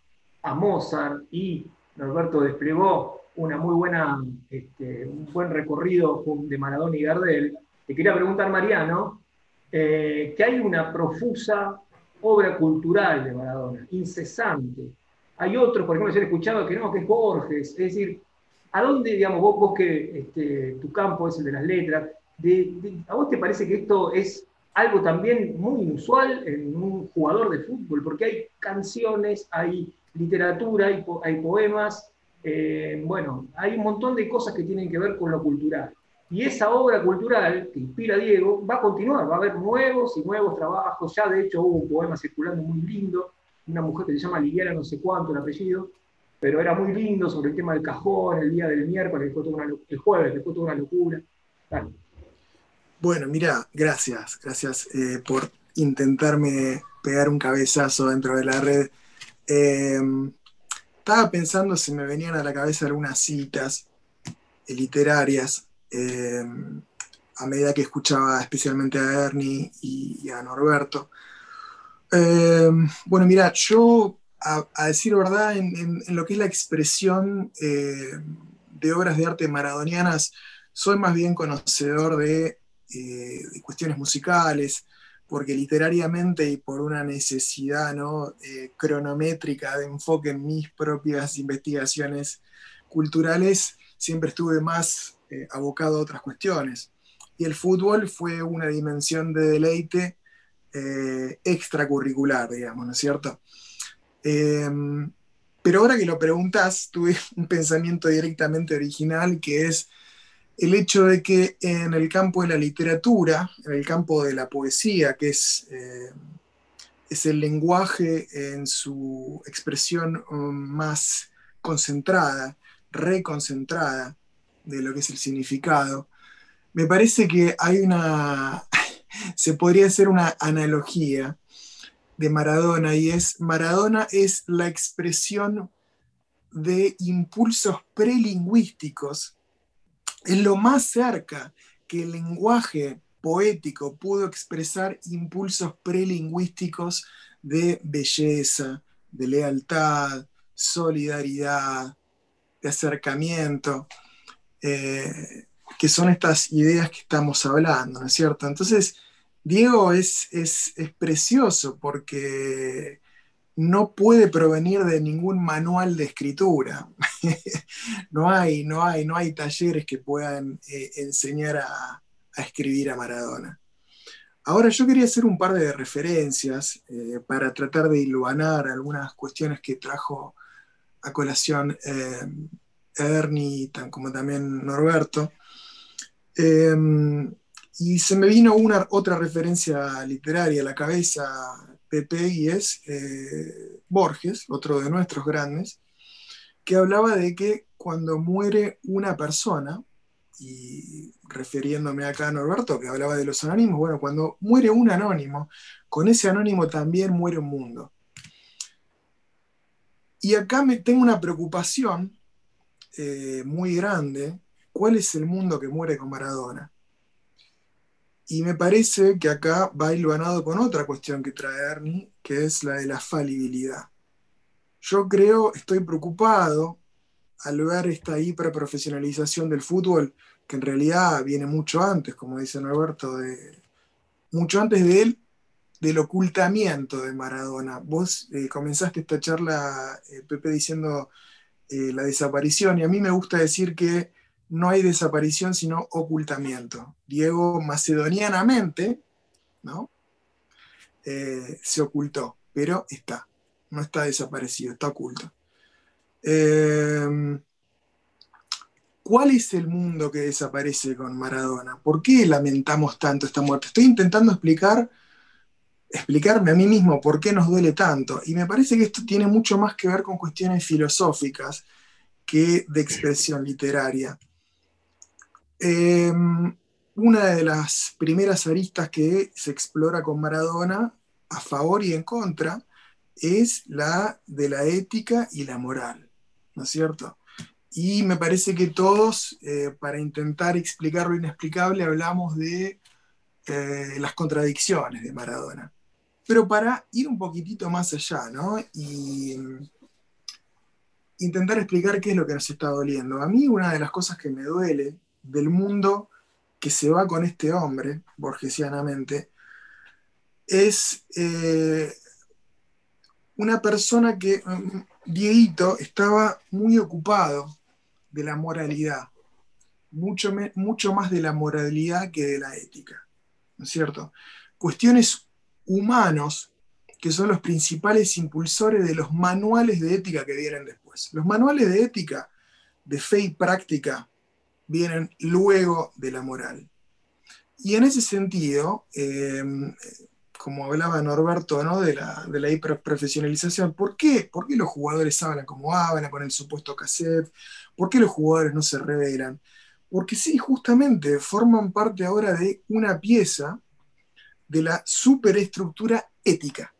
a Mozart y Norberto desplegó una muy buena, este, un buen recorrido de Maradona y Gardel. Te quería preguntar, Mariano, eh, que hay una profusa obra cultural de Maradona, incesante. Hay otros, por ejemplo, yo he escuchado que no, que es Borges. Es decir, ¿a dónde, digamos, vos, vos que este, tu campo es el de las letras, ¿a vos te parece que esto es algo también muy inusual en un jugador de fútbol? Porque hay canciones, hay literatura, hay, hay poemas, eh, bueno, hay un montón de cosas que tienen que ver con lo cultural. Y esa obra cultural que inspira a Diego va a continuar, va a haber nuevos y nuevos trabajos. Ya de hecho hubo un poema circulando muy lindo, una mujer que se llama Liliana, no sé cuánto el apellido, pero era muy lindo sobre el tema del cajón, el día del miércoles, el jueves, después toda una locura. Bueno, mira, gracias, gracias eh, por intentarme pegar un cabezazo dentro de la red. Eh, estaba pensando si me venían a la cabeza algunas citas literarias eh, a medida que escuchaba especialmente a Ernie y, a Norberto. Eh, bueno, mira, yo, a, decir verdad, en, lo que es la expresión eh, de obras de arte maradonianas, soy más bien conocedor de, cuestiones musicales, porque literariamente y por una necesidad ¿no? cronométrica de enfoque en mis propias investigaciones culturales, siempre estuve más eh, abocado a otras cuestiones. Y el fútbol fue una dimensión de deleite eh, extracurricular, digamos, ¿no es cierto? Em, pero ahora que lo preguntas, tuve un pensamiento directamente original que es el hecho de que en el campo de la literatura, en el campo de la poesía, que es, eh, es el lenguaje en su expresión um, más concentrada, reconcentrada, de lo que es el significado, me parece que hay una, se podría hacer una analogía de Maradona y es, Maradona es la expresión de impulsos prelingüísticos, es lo más cerca que el lenguaje poético pudo expresar impulsos prelingüísticos de belleza, de lealtad, solidaridad, de acercamiento. Eh, que son estas ideas que estamos hablando, ¿no es cierto? Entonces, Diego es, es, precioso porque no puede provenir de ningún manual de escritura. no, hay, no, hay, no hay talleres que puedan eh, enseñar a, escribir a Maradona. Ahora yo quería hacer un par de referencias eh, para tratar de iluminar algunas cuestiones que trajo a colación eh, Ernie, tan como también Norberto. Em, y se me vino una otra referencia literaria a la cabeza, Pepe, y es eh, Borges, otro de nuestros grandes, que hablaba de que cuando muere una persona, y refiriéndome acá a Norberto, que hablaba de los anónimos, bueno, cuando muere un anónimo, con ese anónimo también muere un mundo. Y acá me tengo una preocupación eh, muy grande, ¿cuál es el mundo que muere con Maradona? Y me parece que acá va hilvanado con otra cuestión que trae Ernie, que es la de la falibilidad. Yo creo, estoy preocupado al ver esta hiperprofesionalización del fútbol, que en realidad viene mucho antes, como dice Norberto, de, mucho antes de él, del ocultamiento de Maradona. Vos eh, comenzaste esta charla, eh, Pepe, diciendo eh, la desaparición, y a mí me gusta decir que no hay desaparición, sino ocultamiento. Diego macedonianamente, ¿no? se ocultó, pero está, no está desaparecido, está oculto. ¿Cuál es el mundo que desaparece con Maradona? ¿Por qué lamentamos tanto esta muerte? Estoy intentando explicar explicarme a mí mismo por qué nos duele tanto. Y me parece que esto tiene mucho más que ver con cuestiones filosóficas que de expresión literaria. Em, una de las primeras aristas que se explora con Maradona, a favor y en contra, es la de la ética y la moral, ¿no es cierto? Y me parece que todos, eh, para intentar explicar lo inexplicable, hablamos de eh, las contradicciones de Maradona. Pero para ir un poquitito más allá, ¿no? Y intentar explicar qué es lo que nos está doliendo. A mí una de las cosas que me duele del mundo que se va con este hombre, borgesianamente, es eh, una persona que, mm, Dieguito, estaba muy ocupado de la moralidad, mucho, mucho más de la moralidad que de la ética, ¿no es cierto? Cuestiones humanos que son los principales impulsores de los manuales de ética que vienen después. Los manuales de ética, de fe y práctica, vienen luego de la moral. Y en ese sentido, eh, como hablaba Norberto, ¿no? de, la, de la hiperprofesionalización, ¿por qué? ¿por qué los jugadores hablan como hablan con el supuesto cassette? ¿Por qué los jugadores no se revelan? Porque sí, justamente forman parte ahora de una pieza de la superestructura ética.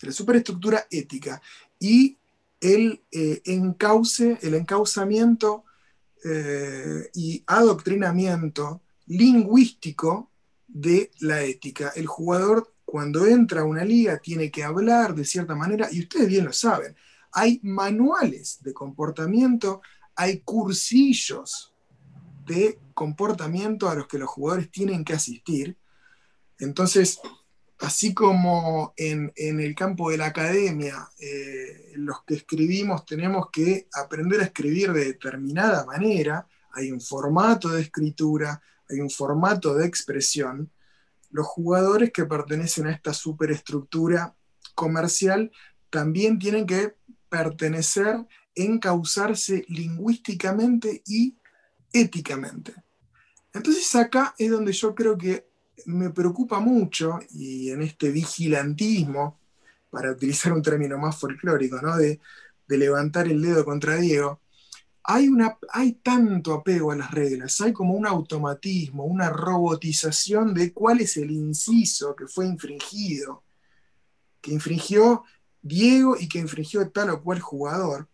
De la superestructura ética. Y el eh, encauce, el encauzamiento eh, y adoctrinamiento lingüístico de la ética. El jugador cuando entra a una liga tiene que hablar de cierta manera, y ustedes bien lo saben, hay manuales de comportamiento, hay cursillos de comportamiento a los que los jugadores tienen que asistir, entonces, así como en, el campo de la academia, eh, los que escribimos tenemos que aprender a escribir de determinada manera, hay un formato de escritura, hay un formato de expresión, los jugadores que pertenecen a esta superestructura comercial también tienen que pertenecer, encauzarse lingüísticamente y éticamente. Entonces acá es donde yo creo que me preocupa mucho, y en este vigilantismo, para utilizar un término más folclórico, ¿no? de, levantar el dedo contra Diego, hay, una, hay tanto apego a las reglas, hay como un automatismo, una robotización de cuál es el inciso que fue infringido, que infringió Diego y que infringió tal o cual jugador.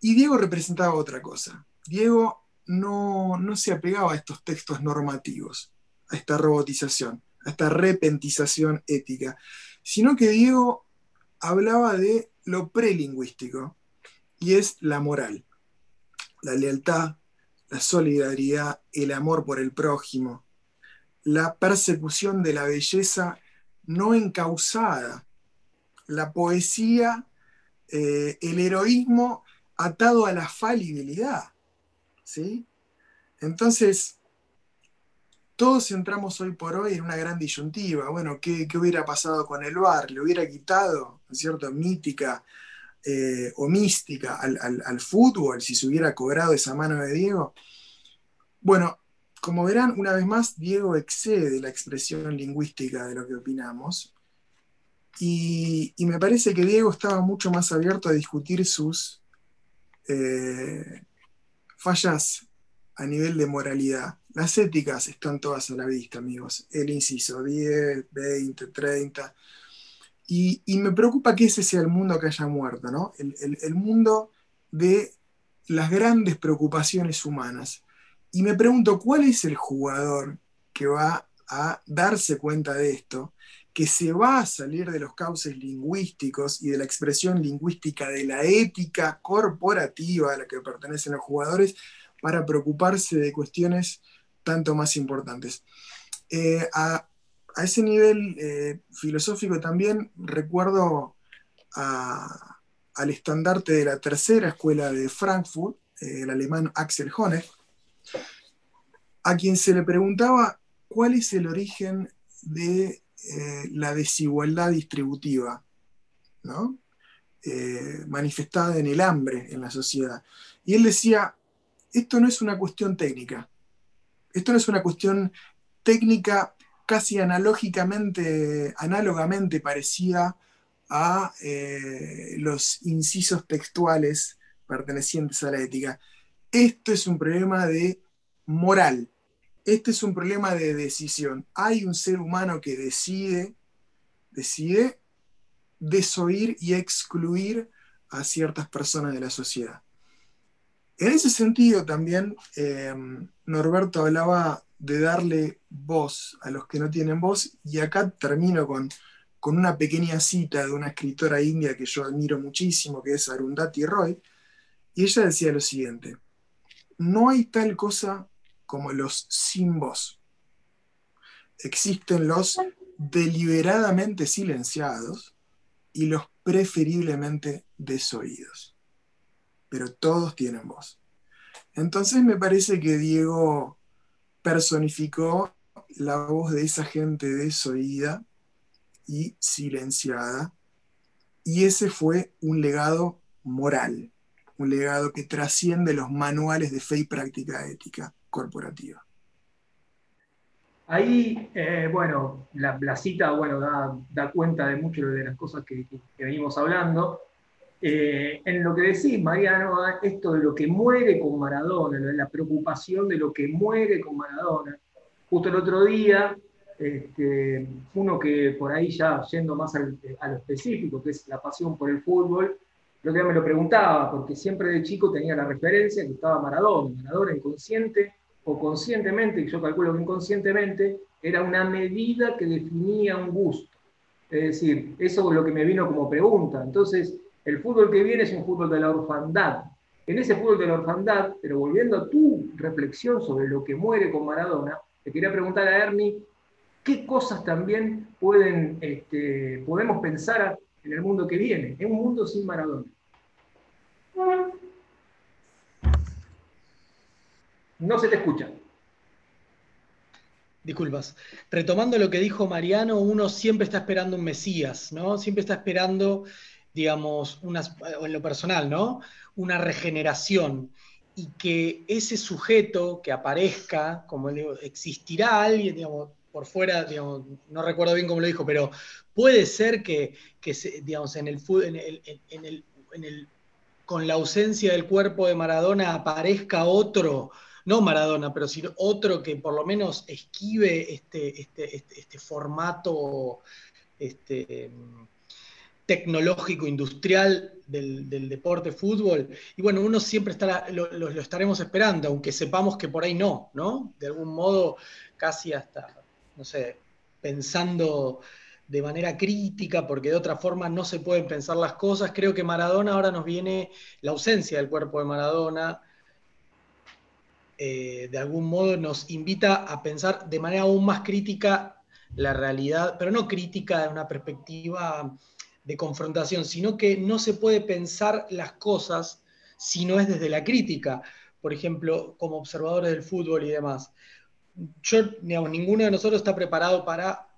Y Diego representaba otra cosa. Diego no, no se apegaba a estos textos normativos a esta robotización, a esta repentización ética, sino que Diego hablaba de lo prelingüístico, y es la moral, la lealtad, la solidaridad, el amor por el prójimo, la persecución de la belleza no encausada, la poesía, eh, el heroísmo atado a la falibilidad. ¿sí? Entonces, todos entramos hoy por hoy en una gran disyuntiva. Bueno, ¿qué, hubiera pasado con el bar? ¿Le hubiera quitado, ¿no es cierto?, mítica eh, o mística al, fútbol si se hubiera cobrado esa mano de Diego? Bueno, como verán, una vez más, Diego excede la expresión lingüística de lo que opinamos. Y, me parece que Diego estaba mucho más abierto a discutir sus eh, fallas a nivel de moralidad. Las éticas están todas a la vista, amigos. El inciso 10, 20, 30. Y, me preocupa que ese sea el mundo que haya muerto, ¿no? El, mundo de las grandes preocupaciones humanas. Y me pregunto, ¿cuál es el jugador que va a darse cuenta de esto, que se va a salir de los cauces lingüísticos y de la expresión lingüística de la ética corporativa a la que pertenecen los jugadores para preocuparse de cuestiones tanto más importantes? Eh, a, a ese nivel eh, filosófico también recuerdo al estandarte de la tercera escuela de Frankfurt, eh, el alemán Axel Honneth, a quien se le preguntaba cuál es el origen de la desigualdad distributiva, manifestada en el hambre en la sociedad. Y él decía, esto no es una cuestión técnica, esto no es una cuestión técnica casi analógicamente, análogamente parecía a eh, los incisos textuales pertenecientes a la ética. Esto es un problema de moral, este es un problema de decisión. Hay un ser humano que decide, decide desoír y excluir a ciertas personas de la sociedad. En ese sentido también eh, Norberto hablaba de darle voz a los que no tienen voz. Y acá termino con, con una pequeña cita de una escritora india que yo admiro muchísimo, que es Arundhati Roy. Y ella decía lo siguiente, no hay tal cosa como los sin voz. Existen los deliberadamente silenciados y los preferiblemente desoídos. Pero todos tienen voz. Entonces me parece que Diego personificó la voz de esa gente desoída y silenciada. Y ese fue un legado moral, un legado que trasciende los manuales de fe y práctica ética corporativa. Ahí, eh, bueno, la, cita bueno, da, cuenta de muchas de las cosas que venimos hablando. Eh, en lo que decís, Mariano, esto de lo que muere con Maradona, la preocupación de lo que muere con Maradona. Justo el otro día, este, uno que por ahí ya yendo más a lo específico, que es la pasión por el fútbol, lo que me lo preguntaba, porque siempre de chico tenía la referencia que estaba Maradona. Maradona inconsciente o conscientemente, y yo calculo que inconscientemente, era una medida que definía un gusto. Es decir, eso es lo que me vino como pregunta. Entonces, el fútbol que viene es un fútbol de la orfandad. En ese fútbol de la orfandad, pero volviendo a tu reflexión sobre lo que muere con Maradona, te quería preguntar a Ernie, ¿qué cosas también este, podemos pensar en el mundo que viene, en un mundo sin Maradona? No se te escucha. Disculpas. Retomando lo que dijo Mariano, uno siempre está esperando un Mesías, ¿no? Siempre está esperando digamos, en lo personal, ¿no? Una regeneración y que ese sujeto que aparezca, como digo, existirá alguien, digamos, por fuera, digamos, no recuerdo bien cómo lo dijo, pero puede ser que, digamos, en el, en el, en el, con la ausencia del cuerpo de Maradona aparezca otro, no Maradona, pero sino otro que por lo menos esquive este, este, este, este formato este, tecnológico, industrial del, deporte fútbol. Y bueno, uno siempre estará, lo, estaremos esperando, aunque sepamos que por ahí no, ¿no? De algún modo, casi hasta, no sé, pensando de manera crítica, porque de otra forma no se pueden pensar las cosas. Creo que Maradona ahora nos viene la ausencia del cuerpo de Maradona. Eh, de algún modo nos invita a pensar de manera aún más crítica la realidad, pero no crítica de una perspectiva de confrontación, sino que no se puede pensar las cosas si no es desde la crítica, por ejemplo, como observadores del fútbol y demás. Yo, digamos, ninguno de nosotros está preparado para,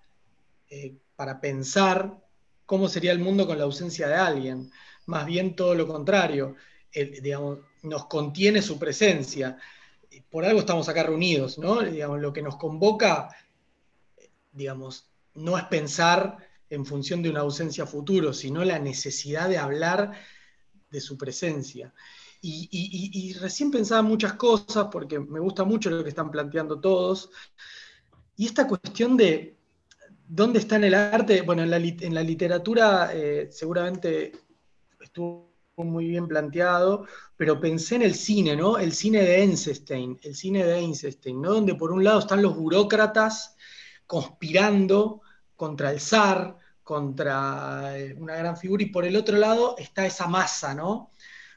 eh, para pensar cómo sería el mundo con la ausencia de alguien. más bien todo lo contrario, digamos, nos contiene su presencia. Por algo estamos acá reunidos, ¿no? Lo que nos convoca, digamos, no es pensar en función de una ausencia futuro, sino la necesidad de hablar de su presencia. Y, recién pensaba muchas cosas, porque me gusta mucho lo que están planteando todos, y esta cuestión de dónde está en el arte, bueno, en la, literatura eh, seguramente estuvo muy bien planteado, pero pensé en el cine, ¿no? El cine de Einstein, el cine de Einstein, ¿no? Donde por un lado están los burócratas conspirando contra el zar, contra eh, una gran figura, y por el otro lado está esa masa, ¿no?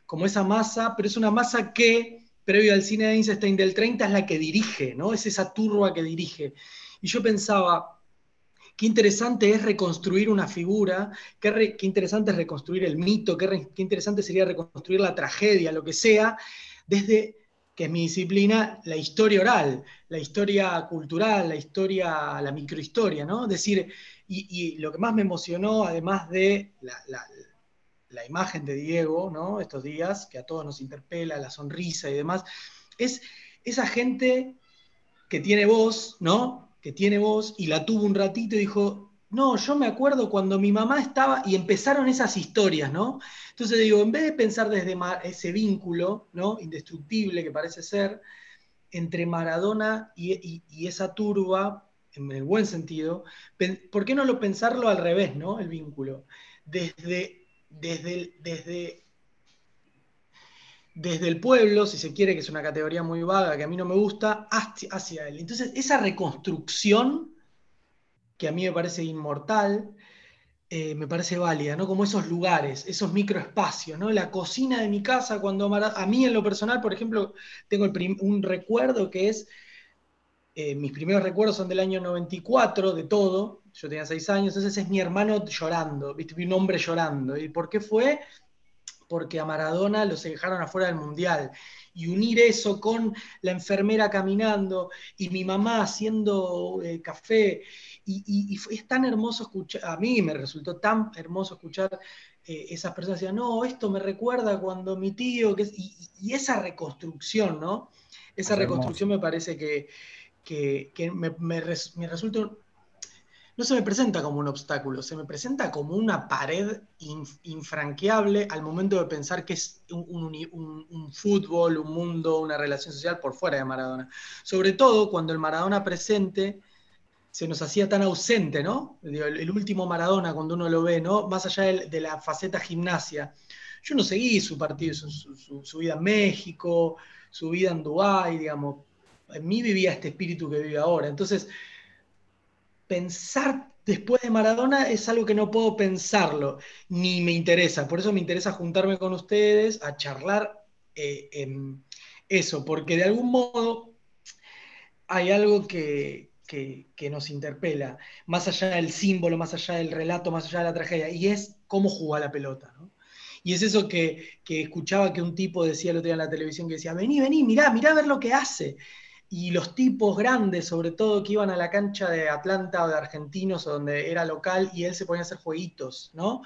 Como esa masa, pero es una masa que, previo al cine de Einstein del 30, es la que dirige, ¿no? Es esa turba que dirige. Y yo pensaba, qué interesante es reconstruir una figura, qué, interesante es reconstruir el mito, qué, qué interesante sería reconstruir la tragedia, lo que sea, desde que es mi disciplina, la historia oral, la historia cultural, la historia, la microhistoria, ¿no? Es decir, y, lo que más me emocionó, además de la, imagen de Diego, ¿no? Estos días, que a todos nos interpela, la sonrisa y demás, es esa gente que tiene voz, ¿no? Que tiene voz y la tuvo un ratito y dijo, no, yo me acuerdo cuando mi mamá estaba y empezaron esas historias, ¿no? Entonces digo, en vez de pensar desde ese vínculo, ¿no? Indestructible que parece ser, entre Maradona y, esa turba, en el buen sentido, ¿por qué no lo pensarlo al revés, ¿no? El vínculo. Desde, desde, desde, desde el pueblo, si se quiere, que es una categoría muy vaga, que a mí no me gusta, hacia, hacia él. Entonces, esa reconstrucción que a mí me parece inmortal, eh, me parece válida, ¿no? Como esos lugares, esos microespacios, ¿no? La cocina de mi casa, cuando a mí en lo personal, por ejemplo, tengo un recuerdo que es, eh, mis primeros recuerdos son del año 94, de todo, yo tenía seis años, entonces es mi hermano llorando, ¿viste? Vi un hombre llorando. ¿Y por qué fue? Porque a Maradona lo se dejaron afuera del Mundial y unir eso con la enfermera caminando y mi mamá haciendo eh, café y, es tan hermoso escuchar, a mí me resultó tan hermoso escuchar eh, esas personas decían, no, esto me recuerda cuando mi tío, que y, esa reconstrucción, ¿no? Esa reconstrucción me parece que, me, resulta, no se me presenta como un obstáculo, se me presenta como una pared infranqueable al momento de pensar que es un, fútbol, un mundo, una relación social por fuera de Maradona. Sobre todo cuando el Maradona presente se nos hacía tan ausente, ¿no? El, último Maradona, cuando uno lo ve, ¿no? Más allá de, la faceta gimnasia. Yo no seguí su partido, su, vida en México, su vida en Dubái, digamos. En mí vivía este espíritu que vive ahora. Entonces, pensar después de Maradona es algo que no puedo pensarlo, ni me interesa. Por eso me interesa juntarme con ustedes a charlar eh, en eso, porque de algún modo hay algo que, que, nos interpela, más allá del símbolo, más allá del relato, más allá de la tragedia, y es cómo juega la pelota. Y es eso que, escuchaba que un tipo decía el otro día en la televisión, que decía, vení, vení, mirá, mirá a ver lo que hace. Y los tipos grandes, sobre todo, que iban a la cancha de Atlanta o de Argentinos, o donde era local, y él se ponía a hacer jueguitos, ¿no?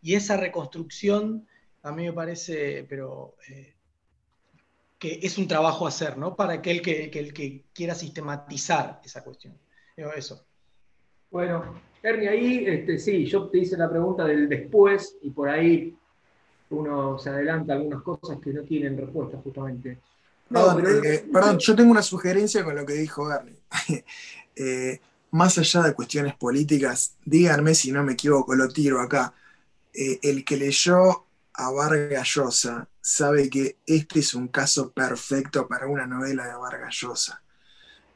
Y esa reconstrucción a mí me parece, pero eh, que es un trabajo hacer, ¿no? Para aquel que, que, que quiera sistematizar esa cuestión. Eso. Bueno, Ernie, ahí este, sí, yo te hice la pregunta del después y por ahí uno se adelanta algunas cosas que no tienen respuesta justamente. No, eh, perdón, yo tengo una sugerencia con lo que dijo Ernie. Eh, más allá de cuestiones políticas, díganme si no me equivoco, lo tiro acá. Eh, el que leyó a Vargas Llosa sabe que este es un caso perfecto para una novela de Vargas Llosa.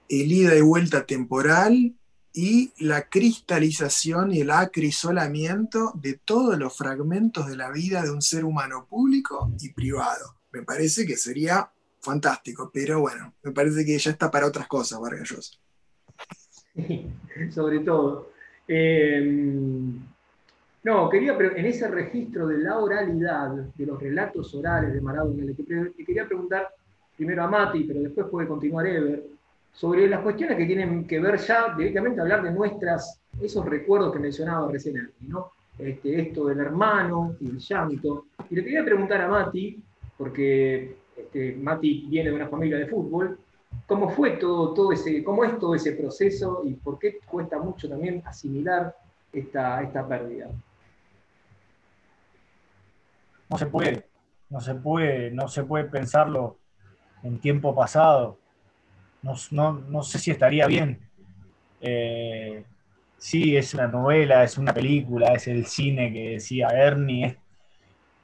El ida y vuelta temporal y la cristalización y el acrisolamiento de todos los fragmentos de la vida de un ser humano público y privado. Me parece que sería fantástico, pero bueno, me parece que ya está para otras cosas Vargas Llosa. sobre todo. Eh, no, quería, en ese registro de la oralidad, de los relatos orales de Maradona, le, quería preguntar primero a Mati, pero después puede continuar Ever, sobre las cuestiones que tienen que ver ya directamente hablar de nuestras, esos recuerdos que mencionaba recién ¿no? este, esto del hermano y el llanto. Y le quería preguntar a Mati, porque este, Mati viene de una familia de fútbol, ¿cómo fue todo, todo ese, cómo es todo ese proceso y por qué cuesta mucho también asimilar esta, esta pérdida? No se puede, no se puede, no se puede pensarlo en tiempo pasado. No, sé si estaría bien. Eh, sí, es una novela, es una película, es el cine que decía Ernie,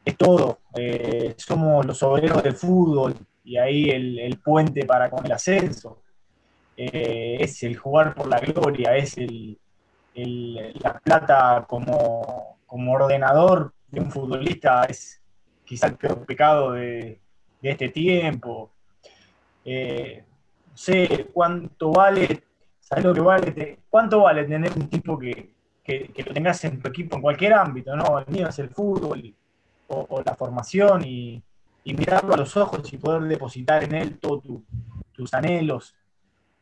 es, todo. Eh, somos los obreros del fútbol y ahí el, puente para con el ascenso. Eh, es el jugar por la gloria, es el, la plata como, ordenador de un futbolista, es quizá el peor pecado de, este tiempo. Eh, no sé cuánto vale ¿Sabes lo que vale? ¿Cuánto vale tener un tipo que, lo tengas en tu equipo en cualquier ámbito? ¿no? El mío es el fútbol o, la formación y, mirarlo a los ojos y poder depositar en él todos tus anhelos.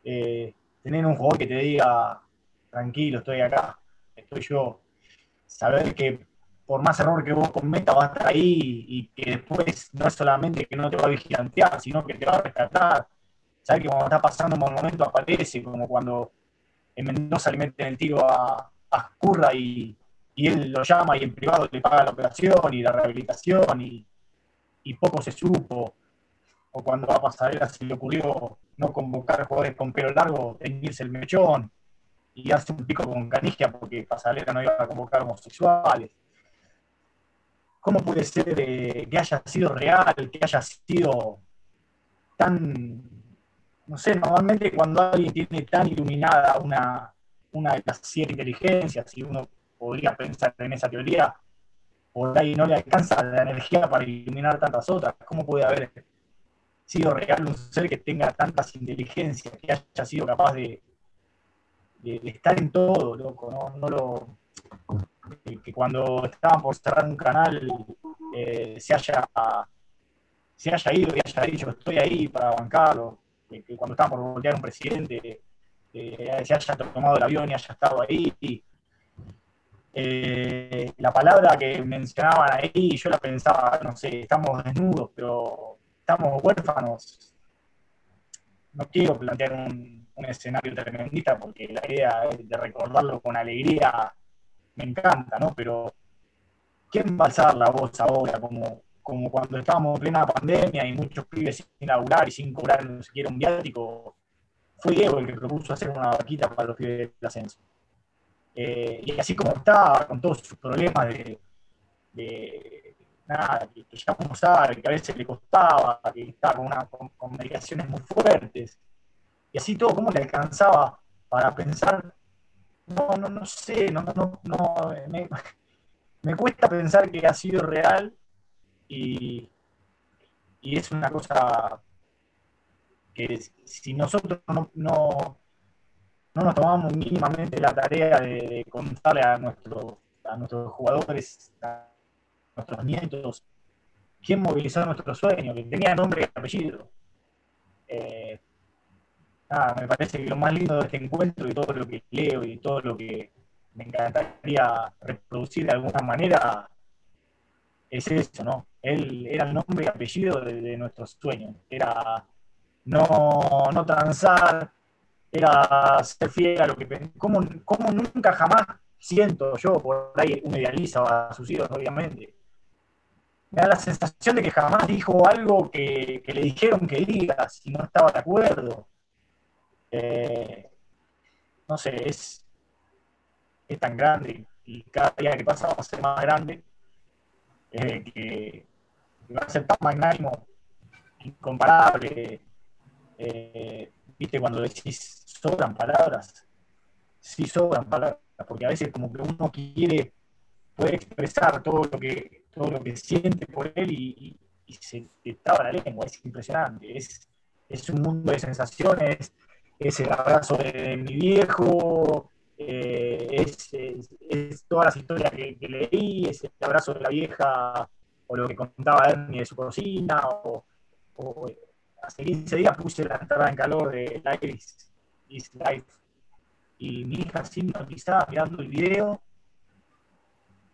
Eh, tener un jugador que te diga, tranquilo, estoy acá, estoy yo. Saber que por más error que vos cometas va a estar ahí y que después no es solamente que no te va a vigilantear, sino que te va a rescatar sabe que cuando está pasando un momento aparece, como cuando en Mendoza le meten el tiro a, a Curra y, él lo llama y en privado le paga la operación y la rehabilitación y, poco se supo. O cuando a Pasarela se le ocurrió no convocar jugadores con pelo largo, teñirse el mechón y hace un pico con canigia porque Pasarela no iba a convocar homosexuales. ¿Cómo puede ser eh, que haya sido real, que haya sido tan no sé, normalmente cuando alguien tiene tan iluminada una, una de las siete inteligencias, y uno podría pensar en esa teoría, por ahí no le alcanza la energía para iluminar tantas otras. ¿Cómo puede haber sido real un ser que tenga tantas inteligencias, que haya sido capaz de, de, estar en todo, loco? No, lo, que, cuando estaban por cerrar un canal eh, se, haya, se haya ido y haya dicho estoy ahí para bancarlo que, cuando estaban por voltear un presidente eh, se haya tomado el avión y haya estado ahí. Eh, la palabra que mencionaban ahí, yo la pensaba, no sé, estamos desnudos, pero estamos huérfanos. No quiero plantear un, escenario tremendista porque la idea de recordarlo con alegría me encanta, ¿no? Pero ¿quién va a alzar la voz ahora como, como cuando estábamos en plena pandemia y muchos pibes sin laburar y sin cobrar ni siquiera un viático, fue Diego el que propuso hacer una vaquita para los pibes del ascenso. Eh, y así como estaba, con todos sus problemas de, nada, que, ya uno sabe, que a veces le costaba, que estaba con, medicaciones muy fuertes, y así todo, ¿cómo le alcanzaba para pensar? No, no, no sé, no, no, no, me, me cuesta pensar que ha sido real y, es una cosa que si nosotros no, no, nos tomamos mínimamente la tarea de, contarle a, nuestro, a nuestros jugadores, a nuestros nietos, quién movilizó nuestro sueño, que tenía nombre y apellido. Eh, me parece que lo más lindo de este encuentro y todo lo que leo y todo lo que me encantaría reproducir de alguna manera es eso, ¿no? Él era el nombre y apellido de, nuestros sueños. Era no, no transar, era ser fiel a lo que... Como, como nunca jamás siento yo, por ahí uno idealiza a sus hijos, obviamente. Me da la sensación de que jamás dijo algo que, le dijeron que diga si no estaba de acuerdo. Eh, no sé, es, es tan grande y cada día que pasa va a ser más grande eh, que va a ser tan magnánimo, incomparable. Eh, ¿Viste cuando decís sobran palabras? Sí, sobran palabras, porque a veces como que uno quiere poder expresar todo lo que, todo lo que siente por él y, se te traba la lengua, es impresionante. Es, es un mundo de sensaciones, es el abrazo de mi viejo, eh, es, todas las historias que, leí, es el abrazo de la vieja, o lo que contaba Ernie de su cocina, o, hace 15 días puse la entrada en calor de Life is Life, y mi hija sin hipnotizada mirando el video,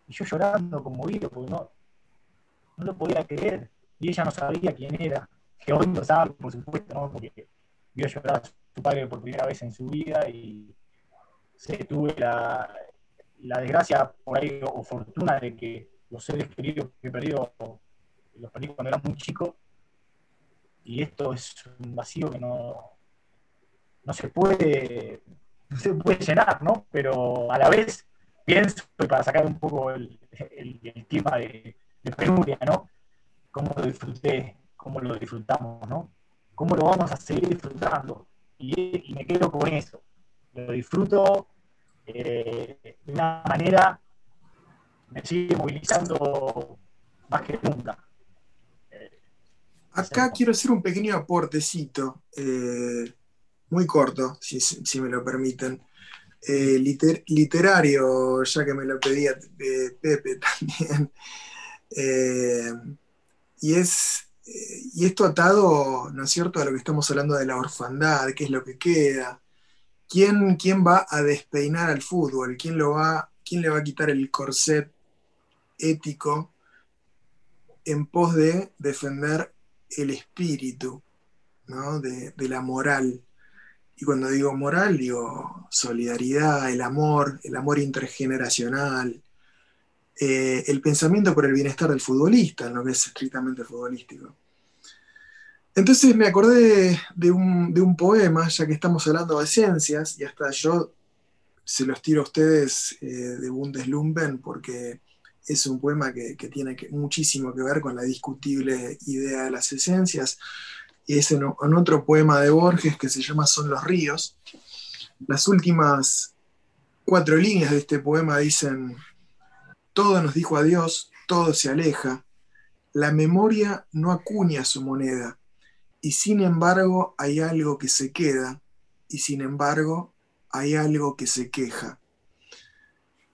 Y yo llorando, conmovido, porque no, no lo podía creer. Y ella no sabía quién era, que hoy lo sabe, por supuesto, ¿no? porque vio llorar padre por primera vez en su vida y se tuve la, la desgracia por ahí o fortuna de que los seres queridos que he perdido los perdí cuando era muy chico y esto es un vacío que no, no se puede no se puede llenar, ¿no? Pero a la vez pienso para sacar un poco el, el, tema de, de, penuria, ¿no? Cómo lo disfruté, cómo lo disfrutamos, ¿no? Cómo lo vamos a seguir disfrutando. Y, me quedo con eso. Lo disfruto eh, de una manera me sigue movilizando más que nunca. Acá quiero hacer un pequeño aportecito, eh, muy corto, si, me lo permiten. Eh, liter, literario, ya que me lo pedía Pepe también. y, es, y esto atado, ¿no es cierto?, a lo que estamos hablando de la orfandad, qué es lo que queda. ¿Quién, quién va a despeinar al fútbol? ¿Quién, lo va, ¿Quién le va a quitar el corset ético en pos de defender el espíritu de, la moral. Y cuando digo moral, digo solidaridad, el amor, el amor intergeneracional, eh, el pensamiento por el bienestar del futbolista, en lo que es estrictamente futbolístico. Entonces me acordé de un, poema, ya que estamos hablando de esencias, y hasta yo se los tiro a ustedes eh, de Bundeslumpen, porque es un poema que, tiene muchísimo que ver con la discutible idea de las esencias. Y es en, otro poema de Borges que se llama Son los ríos. Las últimas cuatro líneas de este poema dicen, todo nos dijo adiós, todo se aleja, la memoria no acuña su moneda, y sin embargo hay algo que se queda, y sin embargo hay algo que se queja.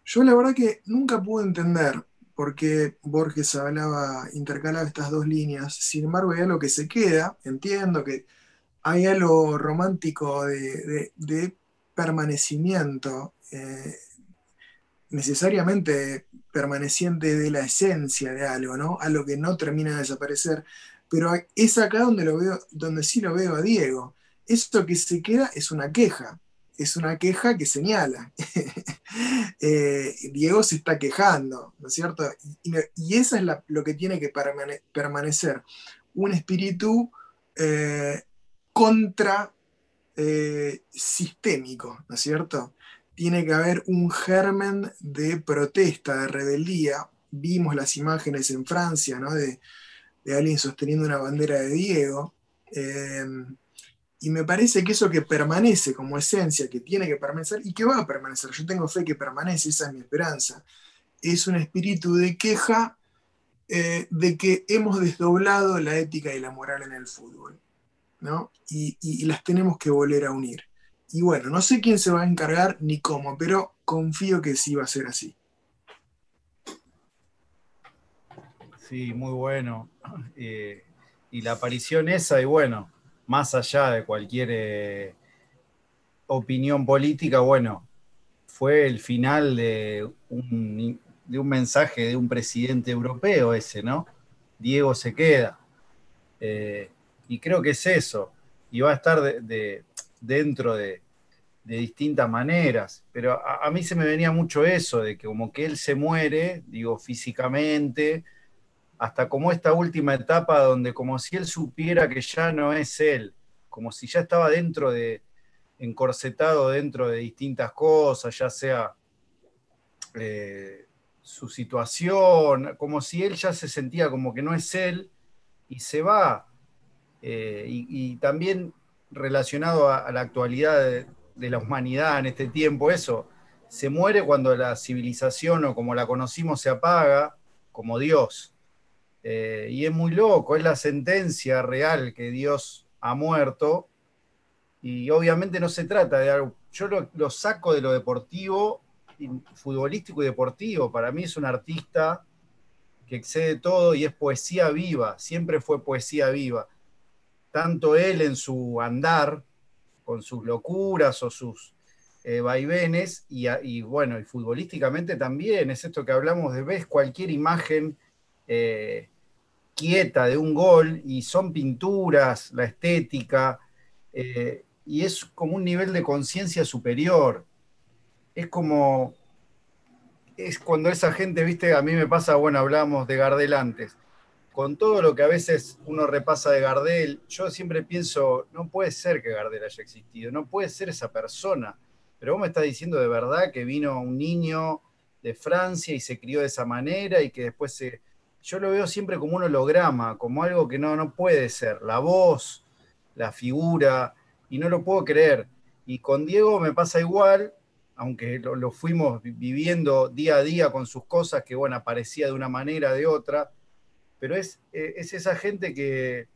Yo la verdad que nunca pude entender por qué Borges hablaba, intercalaba estas dos líneas. Sin embargo, hay algo que se queda, entiendo que hay algo romántico de, permanecimiento, eh, necesariamente permaneciente de la esencia de algo, ¿no? Algo que no termina de desaparecer. Pero es acá donde, lo veo, donde sí lo veo a Diego. Esto que se queda es una queja es una queja que señala. Eh, Diego se está quejando, ¿no es cierto? Y, esa es lo que tiene que permanecer, un espíritu eh, contra eh, sistémico, ¿no es cierto? Tiene que haber un germen de protesta, de rebeldía. Vimos las imágenes en Francia, ¿no? De, alguien sosteniendo una bandera de Diego. Y me parece que eso que permanece como esencia, que tiene que permanecer y que va a permanecer, yo tengo fe que permanece, esa es mi esperanza, es un espíritu de queja eh, de que hemos desdoblado la ética y la moral en el fútbol, ¿no? Y, las tenemos que volver a unir. Y bueno, no sé quién se va a encargar ni cómo, pero confío que sí va a ser así. Sí, muy bueno. Eh, y la aparición esa, y bueno, más allá de cualquier eh, opinión política, bueno, fue el final de un, de un, mensaje de un presidente europeo ese, ¿no? Diego se queda. Eh, y creo que es eso. Y va a estar de, dentro de, distintas maneras. Pero a, a, mí se me venía mucho eso, de que como que él se muere, digo, físicamente, hasta como esta última etapa donde como si él supiera que ya no es él, como si ya estaba dentro de, encorsetado dentro de distintas cosas, ya sea eh, su situación, como si él ya se sentía como que no es él y se va. Eh, y, también relacionado a, la actualidad de, de, la humanidad en este tiempo, eso, se muere cuando la civilización o como la conocimos se apaga, como Dios. Eh, y es muy loco, es la sentencia real que Dios ha muerto. Y obviamente no se trata de algo. Yo lo, saco de lo deportivo, futbolístico y deportivo. Para mí es un artista que excede todo y es poesía viva. Siempre fue poesía viva. Tanto él en su andar, con sus locuras o sus eh, vaivenes y, bueno, y futbolísticamente también, es esto que hablamos de, ves cualquier imagen eh, quieta de un gol y son pinturas, la estética, eh, y es como un nivel de conciencia superior. Es como, es cuando esa gente, viste, a mí me pasa, bueno, hablamos de Gardel antes, con todo lo que a veces uno repasa de Gardel, yo siempre pienso, no puede ser que Gardel haya existido, no puede ser esa persona pero vos me estás diciendo de verdad que vino un niño de Francia y se crió de esa manera y que después se... Yo lo veo siempre como un holograma, como algo que no, no puede ser, la voz, la figura, y no lo puedo creer. Y con Diego me pasa igual, aunque lo, fuimos viviendo día a día con sus cosas, que bueno, aparecía de una manera, de otra, pero es, eh, es esa gente que,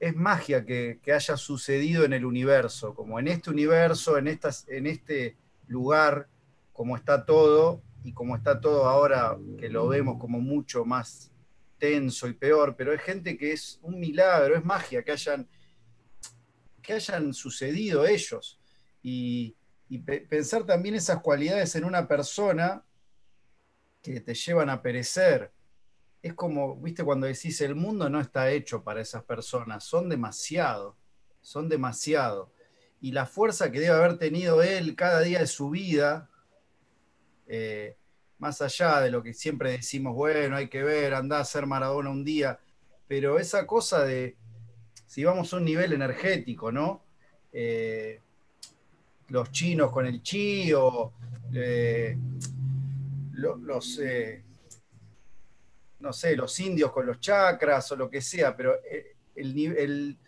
es magia que, haya sucedido en el universo, como en este universo, en, estas, en este lugar, como está todo, y como está todo ahora, que lo vemos como mucho más tenso y peor, pero es gente que es un milagro, es magia que hayan, que hayan sucedido ellos. Y pensar también esas cualidades en una persona que te llevan a perecer, es como, viste, cuando decís el mundo no está hecho para esas personas, son demasiado, son demasiado. Y la fuerza que debe haber tenido él cada día de su vida, eh, más allá de lo que siempre decimos, bueno, hay que ver, anda a ser Maradona un día, pero esa cosa de, si vamos a un nivel energético, ¿no? Eh, los chinos con el chi o eh, los, no sé, los indios con los chakras o lo que sea, pero eh, el,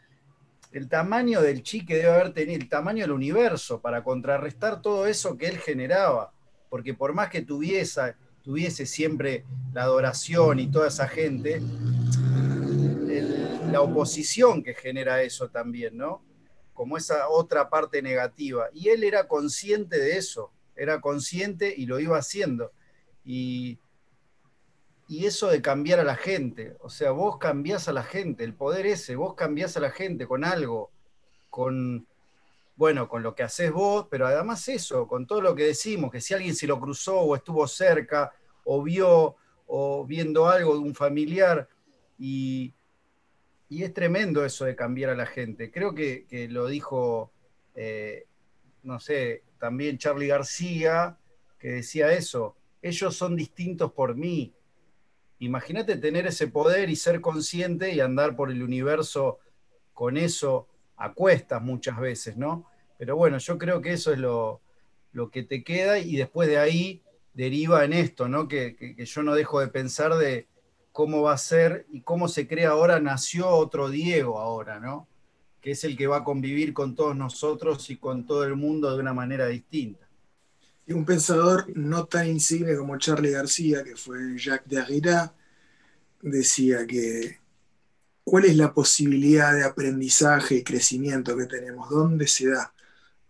el, tamaño del chi que debe haber tenido, el tamaño del universo para contrarrestar todo eso que él generaba, porque por más que tuviese, tuviese siempre la adoración y toda esa gente, la oposición que genera eso también, ¿no? Como esa otra parte negativa. Y él era consciente de eso, era consciente y lo iba haciendo. Y y eso de cambiar a la gente. O sea, vos cambiás a la gente, el poder ese, vos cambiás a la gente con algo, con, bueno, con lo que haces vos, pero además eso, con todo lo que decimos, que si alguien se lo cruzó o estuvo cerca, o vio, o viendo algo de un familiar, y, es tremendo eso de cambiar a la gente. Creo que, lo dijo, eh, no sé, también Charlie García, que decía eso, ellos son distintos por mí, Imagínate tener ese poder y ser consciente y andar por el universo con eso a cuestas muchas veces, ¿no? Pero bueno, yo creo que eso es lo, que te queda y después de ahí deriva en esto, ¿no? Que, yo no dejo de pensar de cómo va a ser y cómo se crea ahora, nació otro Diego ahora, ¿no? Que es el que va a convivir con todos nosotros y con todo el mundo de una manera distinta. Y un pensador no tan insigne como Charlie García, que fue Jacques Derrida, decía que cuál es la posibilidad de aprendizaje y crecimiento que tenemos, dónde se da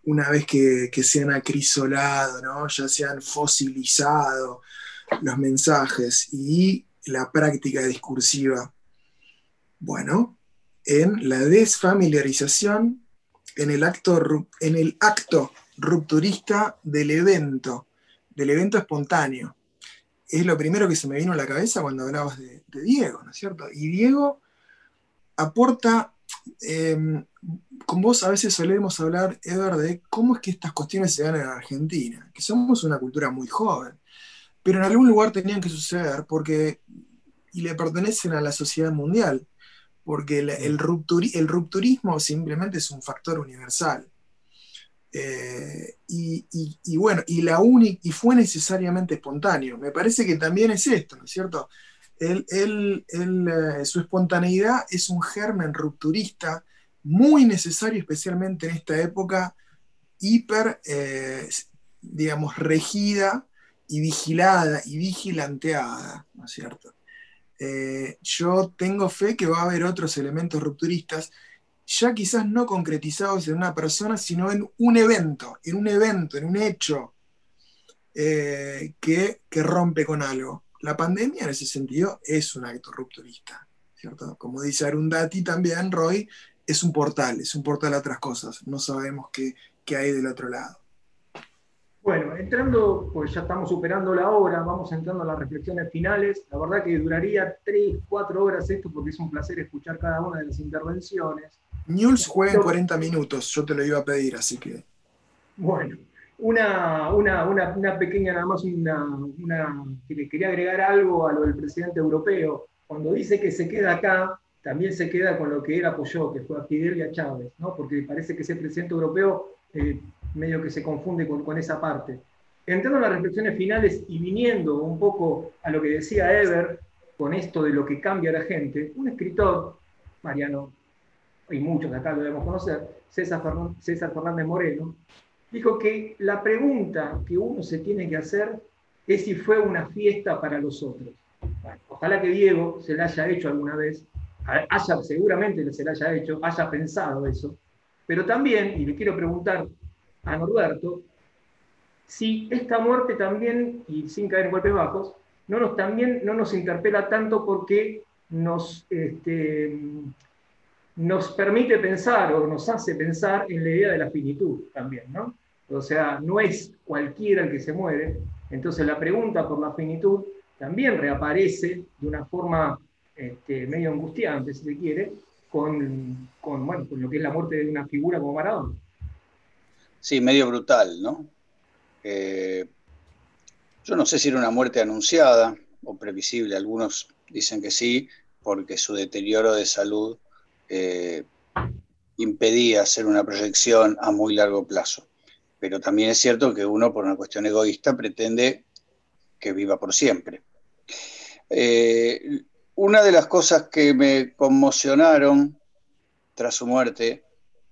una vez que, se han acrisolado, ¿no? ya se han fosilizado los mensajes y la práctica discursiva. Bueno, en la desfamiliarización, en el acto, en el acto rupturista del evento, del evento espontáneo. Es lo primero que se me vino a la cabeza cuando hablabas de, Diego, ¿no es cierto? Y Diego aporta, em, con vos a veces solemos hablar, Edward, de cómo es que estas cuestiones se dan en Argentina, que somos una cultura muy joven, pero en algún lugar tenían que suceder porque, y le pertenecen a la sociedad mundial, porque el, el rupturismo simplemente es un factor universal eh, y, bueno, y, la y fue necesariamente espontáneo. Me parece que también es esto, ¿no es cierto? Él, eh, su espontaneidad es un germen rupturista muy necesario, especialmente en esta época hiper, eh, digamos, regida y vigilada y vigilanteada, ¿no es cierto? yo tengo fe que va a haber otros elementos rupturistas ya quizás no concretizados en una persona, sino en un evento, en un evento, en un hecho eh, que, rompe con algo. La pandemia en ese sentido es un acto rupturista, ¿cierto? Como dice Arundati también, Roy, es un portal, es un portal a otras cosas, no sabemos qué, qué hay del otro lado. Bueno, entrando, pues ya estamos superando la hora, vamos entrando a las reflexiones finales. La verdad que duraría tres, cuatro horas esto porque es un placer escuchar cada una de las intervenciones. News juega en 40 minutos, yo te lo iba a pedir, así que. Bueno, una, una, pequeña, nada más, una, una, quería agregar algo a lo del presidente europeo. Cuando dice que se queda acá, también se queda con lo que él apoyó, que fue a Fidel y a Chávez, ¿no? porque parece que ese presidente europeo eh, medio que se confunde con, con, esa parte. Entrando en las reflexiones finales y viniendo un poco a lo que decía Ever, con esto de lo que cambia la gente, un escritor, Mariano, y muchos de acá lo debemos conocer, César, César Fernández Moreno, dijo que la pregunta que uno se tiene que hacer es si fue una fiesta para los otros. ojalá que Diego se la haya hecho alguna vez, haya, seguramente se la haya hecho, haya pensado eso, pero también, y le quiero preguntar a Norberto, si esta muerte también, y sin caer en golpes bajos, no nos, también no nos interpela tanto porque nos, este, nos permite pensar o nos hace pensar en la idea de la finitud también, ¿no? O sea, no es cualquiera el que se muere, entonces la pregunta por la finitud también reaparece de una forma este, medio angustiante, si se quiere, con, con, lo que es la muerte de una figura como Maradona. Sí, medio brutal, ¿no? Eh, yo no sé si era una muerte anunciada o previsible, algunos dicen que sí, porque su deterioro de salud eh, impedía hacer una proyección a muy largo plazo. Pero también es cierto que uno, por una cuestión egoísta, pretende que viva por siempre. Eh, una de las cosas que me conmocionaron tras su muerte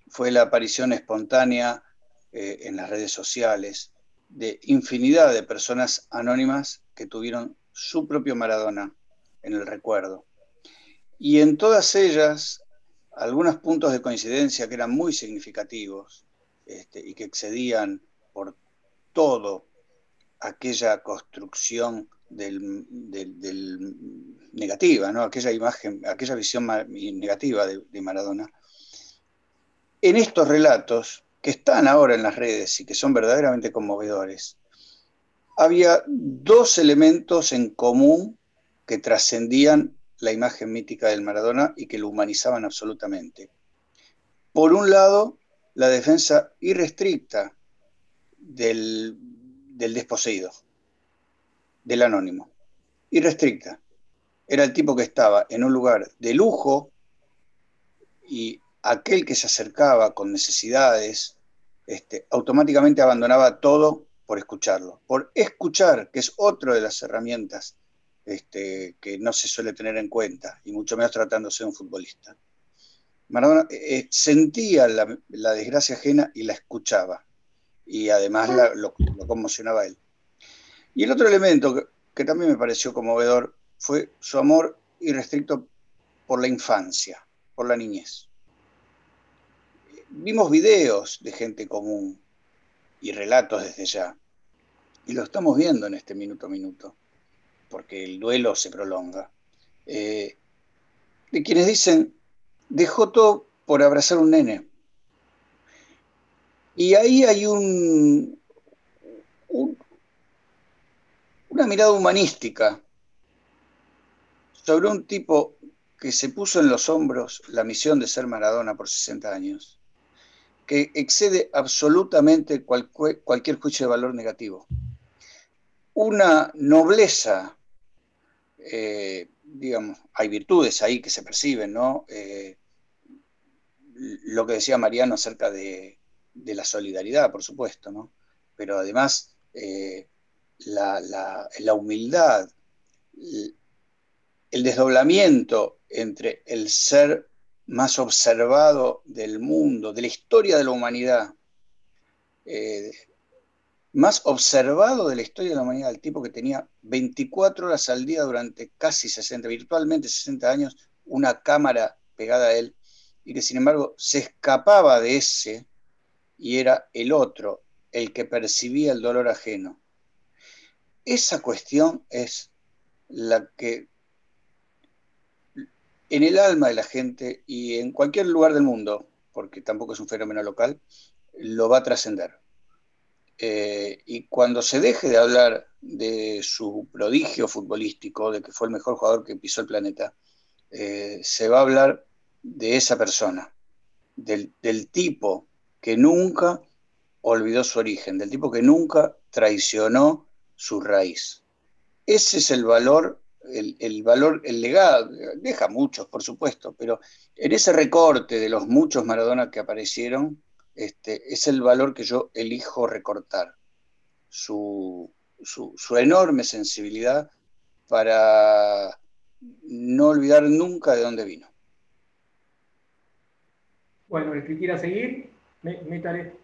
fue la aparición espontánea eh, en las redes sociales de infinidad de personas anónimas que tuvieron su propio Maradona en el recuerdo. Y en todas ellas algunos puntos de coincidencia que eran muy significativos este, y que excedían por todo aquella construcción del, negativa, ¿no? aquella imagen, aquella visión negativa de, de Maradona. En estos relatos, que están ahora en las redes y que son verdaderamente conmovedores, había dos elementos en común que trascendían la imagen mítica del Maradona y que lo humanizaban absolutamente. Por un lado, la defensa irrestricta del, desposeído, del anónimo. Irrestricta. Era el tipo que estaba en un lugar de lujo y aquel que se acercaba con necesidades, este, automáticamente abandonaba todo por escucharlo. Por escuchar, que es otra de las herramientas este, que no se suele tener en cuenta, y mucho menos tratándose de un futbolista. Maradona eh, eh, sentía la, desgracia ajena y la escuchaba, y además lo, conmocionaba a él. Y el otro elemento que, que también me pareció conmovedor fue su amor irrestricto por la infancia, por la niñez. Vimos videos de gente común y relatos desde ya, y lo estamos viendo en este minuto a minuto porque el duelo se prolonga, eh, de quienes dicen, dejó todo por abrazar un nene. Y ahí hay un, una mirada humanística sobre un tipo que se puso en los hombros la misión de ser Maradona por 60 años, que excede absolutamente cualquier juicio de valor negativo. Una nobleza eh, digamos, hay virtudes ahí que se perciben, ¿no? Eh, lo que decía Mariano acerca de, la solidaridad, por supuesto, ¿no? Pero además, eh, la, humildad, el desdoblamiento entre el ser más observado del mundo, de la historia de la humanidad, más observado de la historia de la humanidad, el tipo que tenía 24 horas al día durante casi 60, virtualmente 60 años, una cámara pegada a él, y que sin embargo se escapaba de ese y era el otro el que percibía el dolor ajeno. Esa cuestión es la que en el alma de la gente y en cualquier lugar del mundo, porque tampoco es un fenómeno local, lo va a trascender Eh, y cuando se deje de hablar de su prodigio futbolístico, de que fue el mejor jugador que pisó el planeta, eh, se va a hablar de esa persona, del, tipo que nunca olvidó su origen, del tipo que nunca traicionó su raíz. Ese es el valor, el, el valor, el legado, deja muchos, por supuesto, pero en ese recorte de los muchos Maradona que aparecieron, este, es el valor que yo elijo recortar. Su, enorme sensibilidad para no olvidar nunca de dónde vino. Bueno, el que quiera seguir, métale.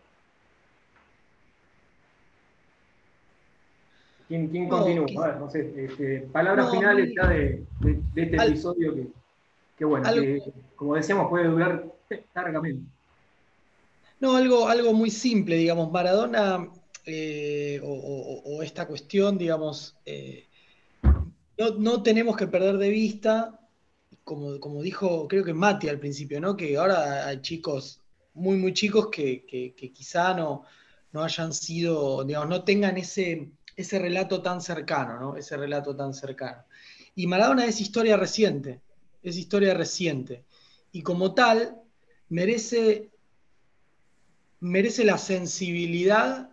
¿Quién, quién continúa? A ver, no sé, este, palabras finales ya de, este episodio que, bueno, que como decíamos puede durar largamente. No, algo, algo muy simple, digamos, Maradona eh, o, esta cuestión, digamos, eh, no, tenemos que perder de vista, como, como, dijo, creo que Mati al principio, ¿no? Que ahora hay chicos muy, muy chicos que, quizá no, no hayan sido, digamos, no tengan ese, ese relato tan cercano, ¿no? Ese relato tan cercano. Y Maradona es historia reciente, es historia reciente. Y como tal, merece merece la sensibilidad,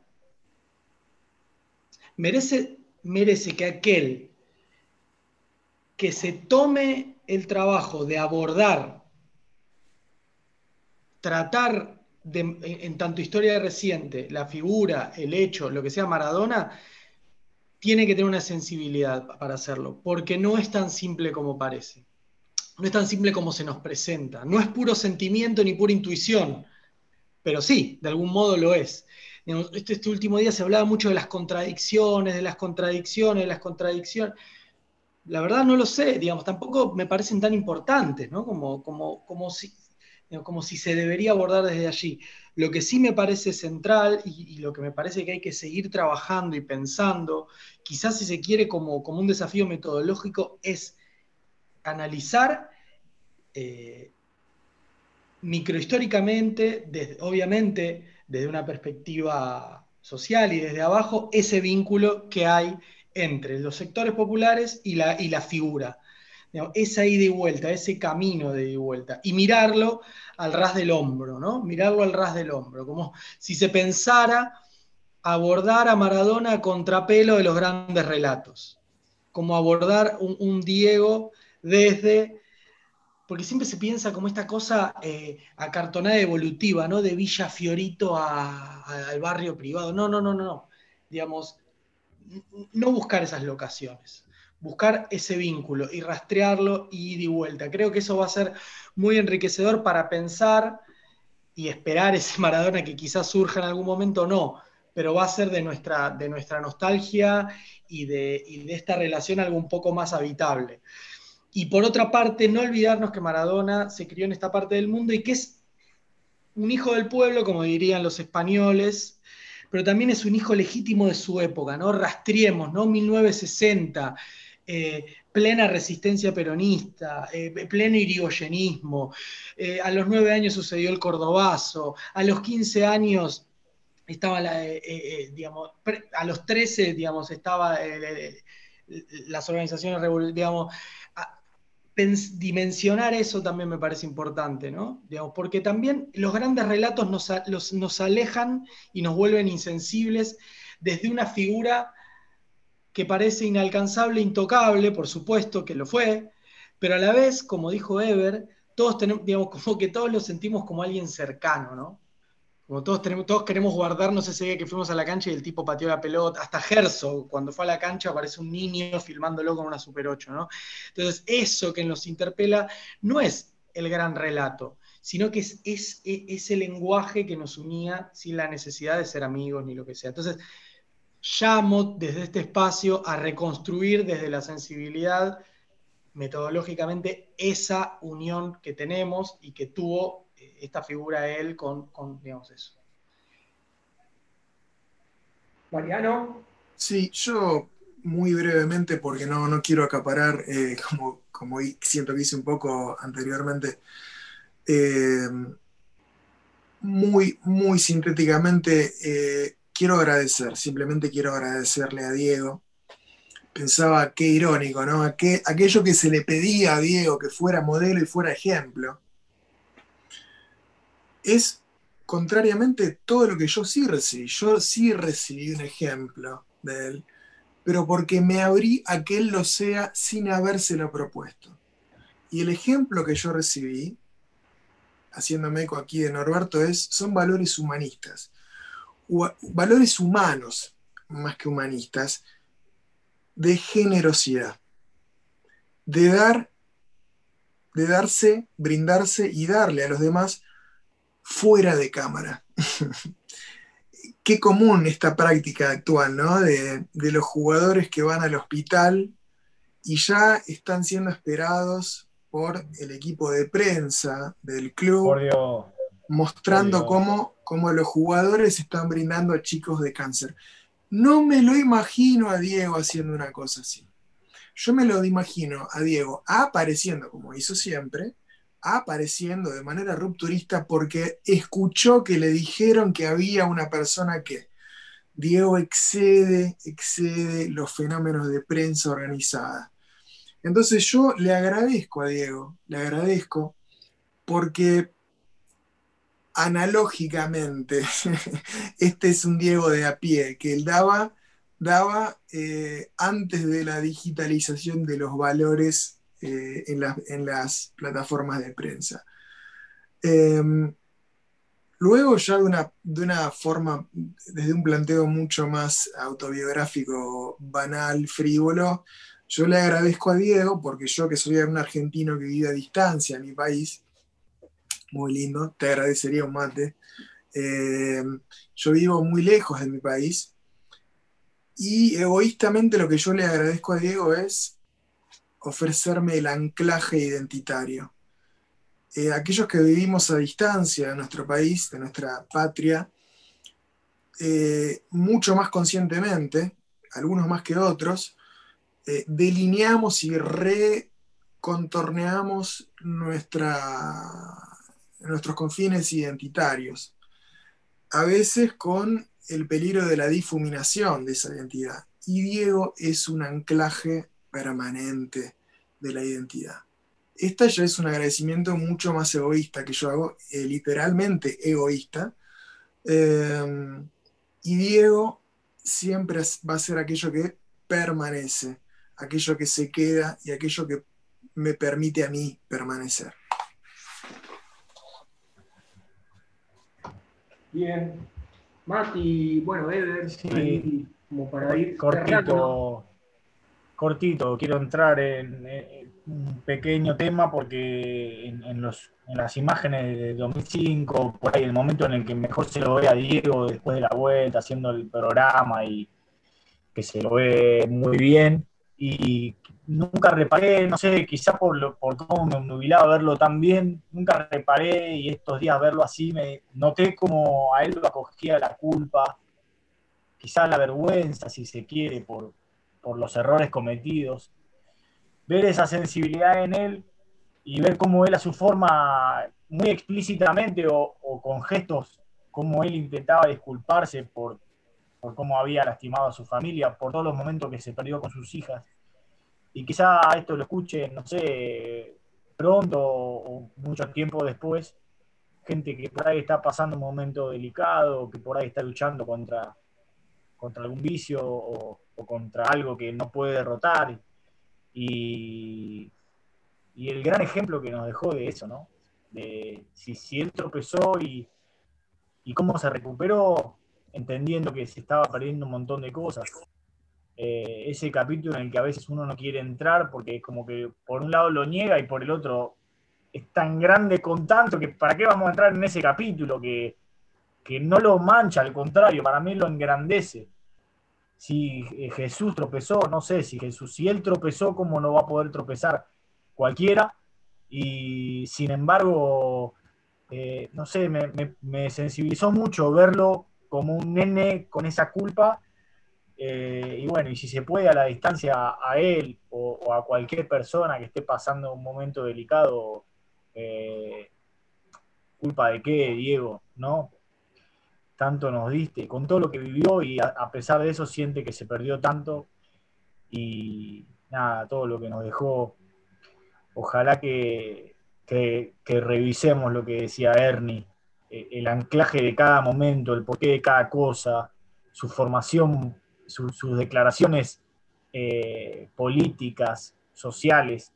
merece, merece que aquel que se tome el trabajo de abordar, tratar de, en, tanto historia reciente, la figura, el hecho, lo que sea Maradona, tiene que tener una sensibilidad para hacerlo, porque no es tan simple como parece. No es tan simple como se nos presenta. No es puro sentimiento ni pura intuición pero sí, de algún modo lo es. Este, este, último día se hablaba mucho de las contradicciones, de las contradicciones, de las contradicciones. La verdad no lo sé, digamos, tampoco me parecen tan importantes, ¿no? Como, como, como, si, como si se debería abordar desde allí. Lo que sí me parece central y, lo que me parece que hay que seguir trabajando y pensando, quizás si se quiere como, como un desafío metodológico, es analizar eh, microhistóricamente, obviamente desde una perspectiva social y desde abajo, ese vínculo que hay entre los sectores populares y la, y la figura. esa ida y vuelta, ese camino de ida y vuelta. Y mirarlo al ras del hombro, ¿no? Mirarlo al ras del hombro, como si se pensara abordar a Maradona a contrapelo de los grandes relatos, como abordar un Diego desde porque siempre se piensa como esta cosa eh, acartonada evolutiva, ¿no? De Villa Fiorito al barrio privado. No, no, no, no. Digamos, no buscar esas locaciones, buscar ese vínculo y rastrearlo y ir y vuelta. Creo que eso va a ser muy enriquecedor para pensar y esperar ese Maradona que quizás surja en algún momento, no, pero va a ser de nuestra, de nuestra nostalgia y de, y de esta relación algo un poco más habitable. Y por otra parte, no olvidarnos que Maradona se crió en esta parte del mundo y que es un hijo del pueblo, como dirían los españoles, pero también es un hijo legítimo de su época, ¿no? Rastriemos, ¿no? 1960, eh, plena resistencia peronista, eh, pleno irigoyenismo, eh, a los nueve años sucedió el Cordobazo, a los 15 años estaba la, digamos, a los 13, digamos, estaba las organizaciones digamos, dimensionar eso también me parece importante, ¿no? Digamos, porque también los grandes relatos nos, nos alejan y nos vuelven insensibles desde una figura que parece inalcanzable, intocable, por supuesto que lo fue, pero a la vez, como dijo Eber, todos tenemos, digamos, como que todos lo sentimos como alguien cercano, ¿no? Como todos, queremos guardarnos ese día que fuimos a la cancha y el tipo pateó la pelota. Hasta Herzog, cuando fue a la cancha, aparece un niño filmándolo con una Super 8, ¿no? Entonces, eso que nos interpela no es el gran relato, sino que es, es, e, ese lenguaje que nos unía sin la necesidad de ser amigos ni lo que sea. Entonces, llamo desde este espacio a reconstruir desde la sensibilidad metodológicamente esa unión que tenemos y que tuvo esta figura él con, digamos, eso. Mariano. Sí, yo muy brevemente, porque no, no quiero acaparar, eh, como, como siento que hice un poco anteriormente, eh, muy, muy sintéticamente, eh, quiero agradecer, simplemente quiero agradecerle a Diego. Pensaba qué irónico, ¿no? aquello que se le pedía a Diego que fuera modelo y fuera ejemplo, es contrariamente todo lo que yo sí recibí. Yo sí recibí un ejemplo de él, pero porque me abrí a que él lo sea sin habérselo propuesto. Y el ejemplo que yo recibí, haciéndome eco aquí de Norberto, es, son valores humanistas valores humanos, más que humanistas, de generosidad, de dar, de darse, brindarse y darle a los demás fuera de cámara. Qué común esta práctica actual, ¿no? De, de, los jugadores que van al hospital y ya están siendo esperados por el equipo de prensa del club, mostrando cómo como los jugadores están brindando a chicos de cáncer. No me lo imagino a Diego haciendo una cosa así. Yo me lo imagino a Diego apareciendo, como hizo siempre, apareciendo de manera rupturista porque escuchó que le dijeron que había una persona que Diego excede, excede los fenómenos de prensa organizada. Entonces yo le agradezco a Diego, le agradezco porque analógicamente, este es un Diego de a pie, que él daba, daba eh, antes de la digitalización de los valores eh, en, las plataformas de prensa. Em, luego ya de una, de una forma, desde un planteo mucho más autobiográfico, banal, frívolo, yo le agradezco a Diego, porque yo que soy un argentino que vive a distancia en mi país, muy lindo, te agradecería un mate. Eh, yo vivo muy lejos de mi país y egoístamente lo que yo le agradezco a Diego es ofrecerme el anclaje identitario. Eh, aquellos que vivimos a distancia de nuestro país, de nuestra patria, eh, mucho más conscientemente, algunos más que otros, delineamos y recontorneamos nuestros confines identitarios, a veces con el peligro de la difuminación de esa identidad. Y Diego es un anclaje permanente de la identidad. Esta ya es un agradecimiento mucho más egoísta que yo hago, eh, literalmente egoísta. Eh, y Diego siempre va a ser aquello que permanece, aquello que se queda y aquello que me permite a mí permanecer. Bien. Mati, bueno, Eder, como para ir. Cortito, cortito, quiero entrar en, un pequeño tema porque en, los, en las imágenes de 2005, por ahí el momento en el que mejor se lo ve a Diego después de la vuelta haciendo el programa y que se lo ve muy bien. Y nunca reparé, no sé, quizá por, lo, por cómo me nubilaba verlo tan bien, nunca reparé y estos días verlo así me noté como a él lo acogía la culpa, quizá la vergüenza, si se quiere, por, los errores cometidos. Ver esa sensibilidad en él y ver cómo él a su forma, muy explícitamente o, con gestos, cómo él intentaba disculparse por, por cómo había lastimado a su familia, por todos los momentos que se perdió con sus hijas y quizá esto lo escuchen, no sé, pronto o mucho tiempo después, gente que por ahí está pasando un momento delicado, que por ahí está luchando contra, contra algún vicio o, contra algo que no puede derrotar. Y, el gran ejemplo que nos dejó de eso, ¿no? De si, él tropezó y, y cómo se recuperó, entendiendo que se estaba perdiendo un montón de cosas. Eh, ese capítulo en el que a veces uno no quiere entrar porque es como que por un lado lo niega y por el otro es tan grande con tanto que para qué vamos a entrar en ese capítulo que, no lo mancha, al contrario, para mí lo engrandece. Si eh, Jesús tropezó, no sé, si Jesús, si él tropezó, ¿cómo no va a poder tropezar cualquiera? Y sin embargo, eh, no sé, me, sensibilizó mucho verlo como un nene con esa culpa eh, y bueno, y si se puede a la distancia a él o, a cualquier persona que esté pasando un momento delicado, culpa de qué, Diego, ¿no? Tanto nos diste, con todo lo que vivió y a, pesar de eso siente que se perdió tanto y nada, todo lo que nos dejó. Ojalá que, que, revisemos lo que decía Ernie, eh, el anclaje de cada momento, el porqué de cada cosa, su formación, sus declaraciones eh, políticas, sociales,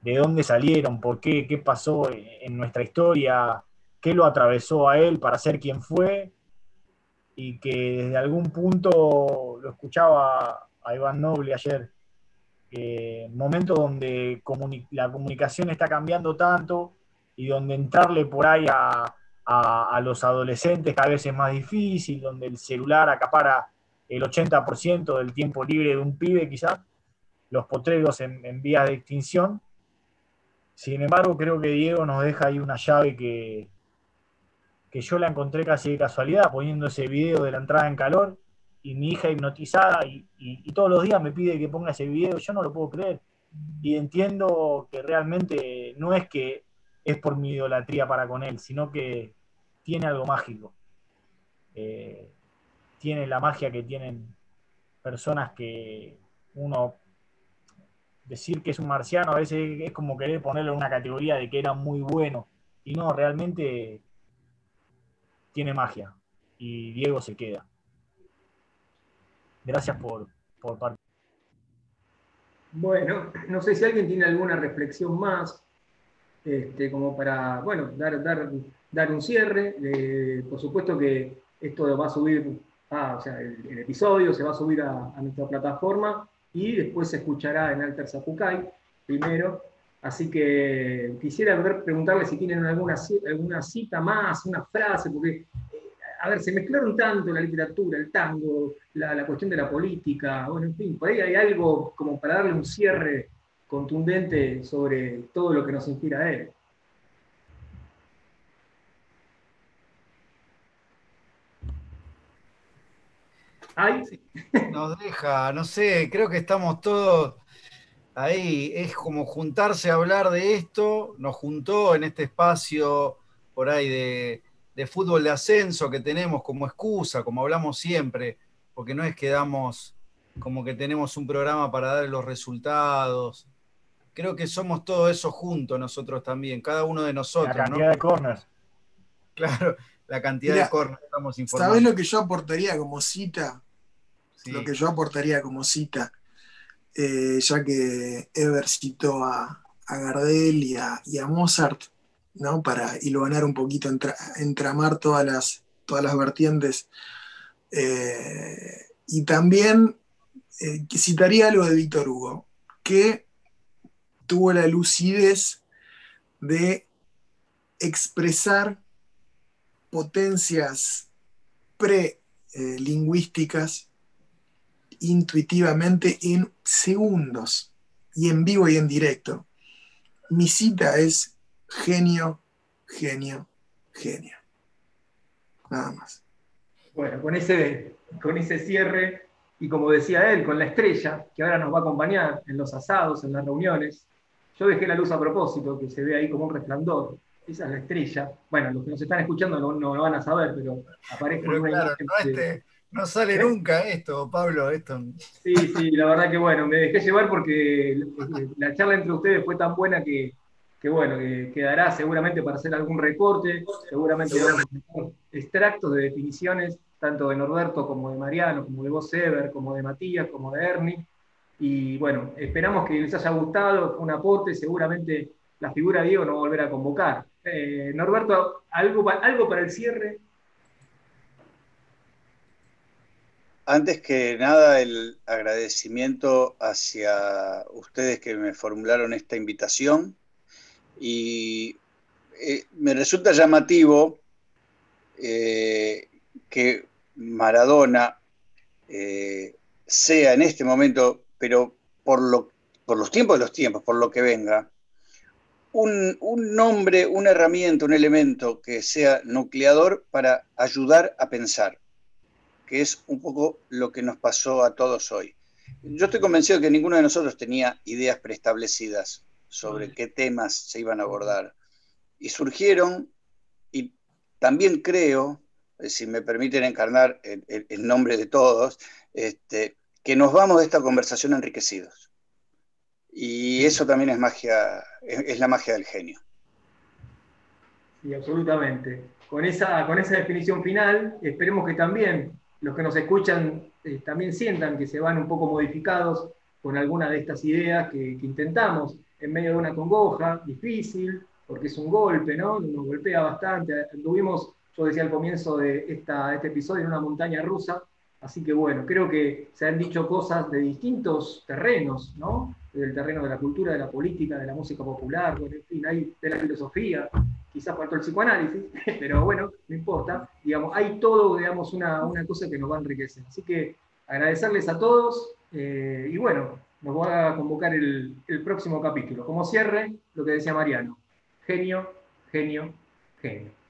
de dónde salieron, por qué, qué pasó en nuestra historia, qué lo atravesó a él para ser quien fue, y que desde algún punto lo escuchaba a Iván Noble ayer, eh, momento donde la comunicación está cambiando tanto y donde entrarle por ahí a, los adolescentes cada vez es más difícil, donde el celular acapara el 80% del tiempo libre de un pibe quizás, los potreros en, en vías de extinción. Sin embargo, creo que Diego nos deja ahí una llave que, que yo la encontré casi de casualidad, poniendo ese video de la entrada en calor, y mi hija hipnotizada, y, todos los días me pide que ponga ese video, yo no lo puedo creer. Y entiendo que realmente no es que es por mi idolatría para con él, sino que tiene algo mágico. Eh, tiene la magia que tienen personas que uno decir que es un marciano a veces es como querer ponerlo en una categoría de que era muy bueno. Y no, realmente tiene magia. Y Diego se queda. Gracias por, por participar. Bueno, no sé si alguien tiene alguna reflexión más, este, como para, bueno, dar, dar, dar un cierre. por supuesto que esto va a subir, o sea, el, episodio se va a subir a, a nuestra plataforma y después se escuchará en Alter Zapucay primero. Así que quisiera preguntarle si tienen alguna, alguna cita más, una frase, porque, eh, a ver, se mezclaron tanto la literatura, el tango, la, cuestión de la política, bueno, en fin, por ahí hay algo como para darle un cierre contundente sobre todo lo que nos inspira a él. ¿Ay? Nos deja, no sé, creo que estamos todos ahí, es como juntarse a hablar de esto, nos juntó en este espacio por ahí de, fútbol de ascenso que tenemos como excusa, como hablamos siempre, porque no es que damos como que tenemos un programa para dar los resultados. Creo que somos todo eso juntos nosotros también, cada uno de nosotros. La cantidad de corners. Claro, la cantidad de corners estamos informando. ¿Sabes lo que yo aportaría como cita? Lo que yo aportaría como cita, eh, ya que Ever citó a, Gardel y a, Mozart, ¿no? Para ganar un poquito, entramar todas las, todas las vertientes. Eh, y también eh, citaría algo de Víctor Hugo, que tuvo la lucidez de expresar potencias pre-lingüísticas intuitivamente en segundos y en vivo y en directo. Mi cita es genio, genio, genio. Nada más. Bueno, con ese, con ese cierre y como decía él, con la estrella que ahora nos va a acompañar en los asados, en las reuniones. Yo dejé la luz a propósito, que se ve ahí como un resplandor. Esa es la estrella. Bueno, los que nos están escuchando no, lo van a saber, pero aparece pero claro, este, no sale nunca esto, Pablo, esto. Sí, sí, la verdad que bueno, me dejé llevar porque la charla entre ustedes fue tan buena que, bueno, que quedará seguramente para hacer algún recorte, seguramente extractos de definiciones, tanto de Norberto como de Mariano, como de vos Ever, como de Matías, como de Ernie. Y bueno, esperamos que les haya gustado, un aporte, seguramente la figura Diego no va a volver a convocar. Eh, Norberto, ¿algo, ¿algo para el cierre? Antes que nada, el agradecimiento hacia ustedes que me formularon esta invitación. Y eh, me resulta llamativo eh, que Maradona eh, sea en este momento, pero por, lo, por los tiempos de los tiempos, por lo que venga, un, un nombre, una herramienta, un elemento que sea nucleador para ayudar a pensar que es un poco lo que nos pasó a todos hoy. Yo estoy convencido que ninguno de nosotros tenía ideas preestablecidas sobre qué temas se iban a abordar. Y surgieron, y también creo, si me permiten encarnar el, nombre de todos, este, que nos vamos de esta conversación enriquecidos. Y eso también es magia, es, la magia del genio. Sí, absolutamente. Con esa, con esa definición final, esperemos que también los que nos escuchan eh, también sientan que se van un poco modificados con alguna de estas ideas que, que intentamos en medio de una congoja difícil, porque es un golpe, ¿no? Nos golpea bastante. Anduvimos, yo decía al comienzo de esta, este episodio, en una montaña rusa, así que bueno, creo que se han dicho cosas de distintos terrenos, ¿no? Del terreno de la cultura, de la política, de la música popular, bueno, en fin, hay de la filosofía, quizás faltó el psicoanálisis, pero bueno, no importa. Digamos, hay todo, digamos, una, una cosa que nos va a enriquecer. Así que agradecerles a todos eh, y bueno, nos va a convocar el, el próximo capítulo. Como cierre, lo que decía Mariano genio, genio, genio.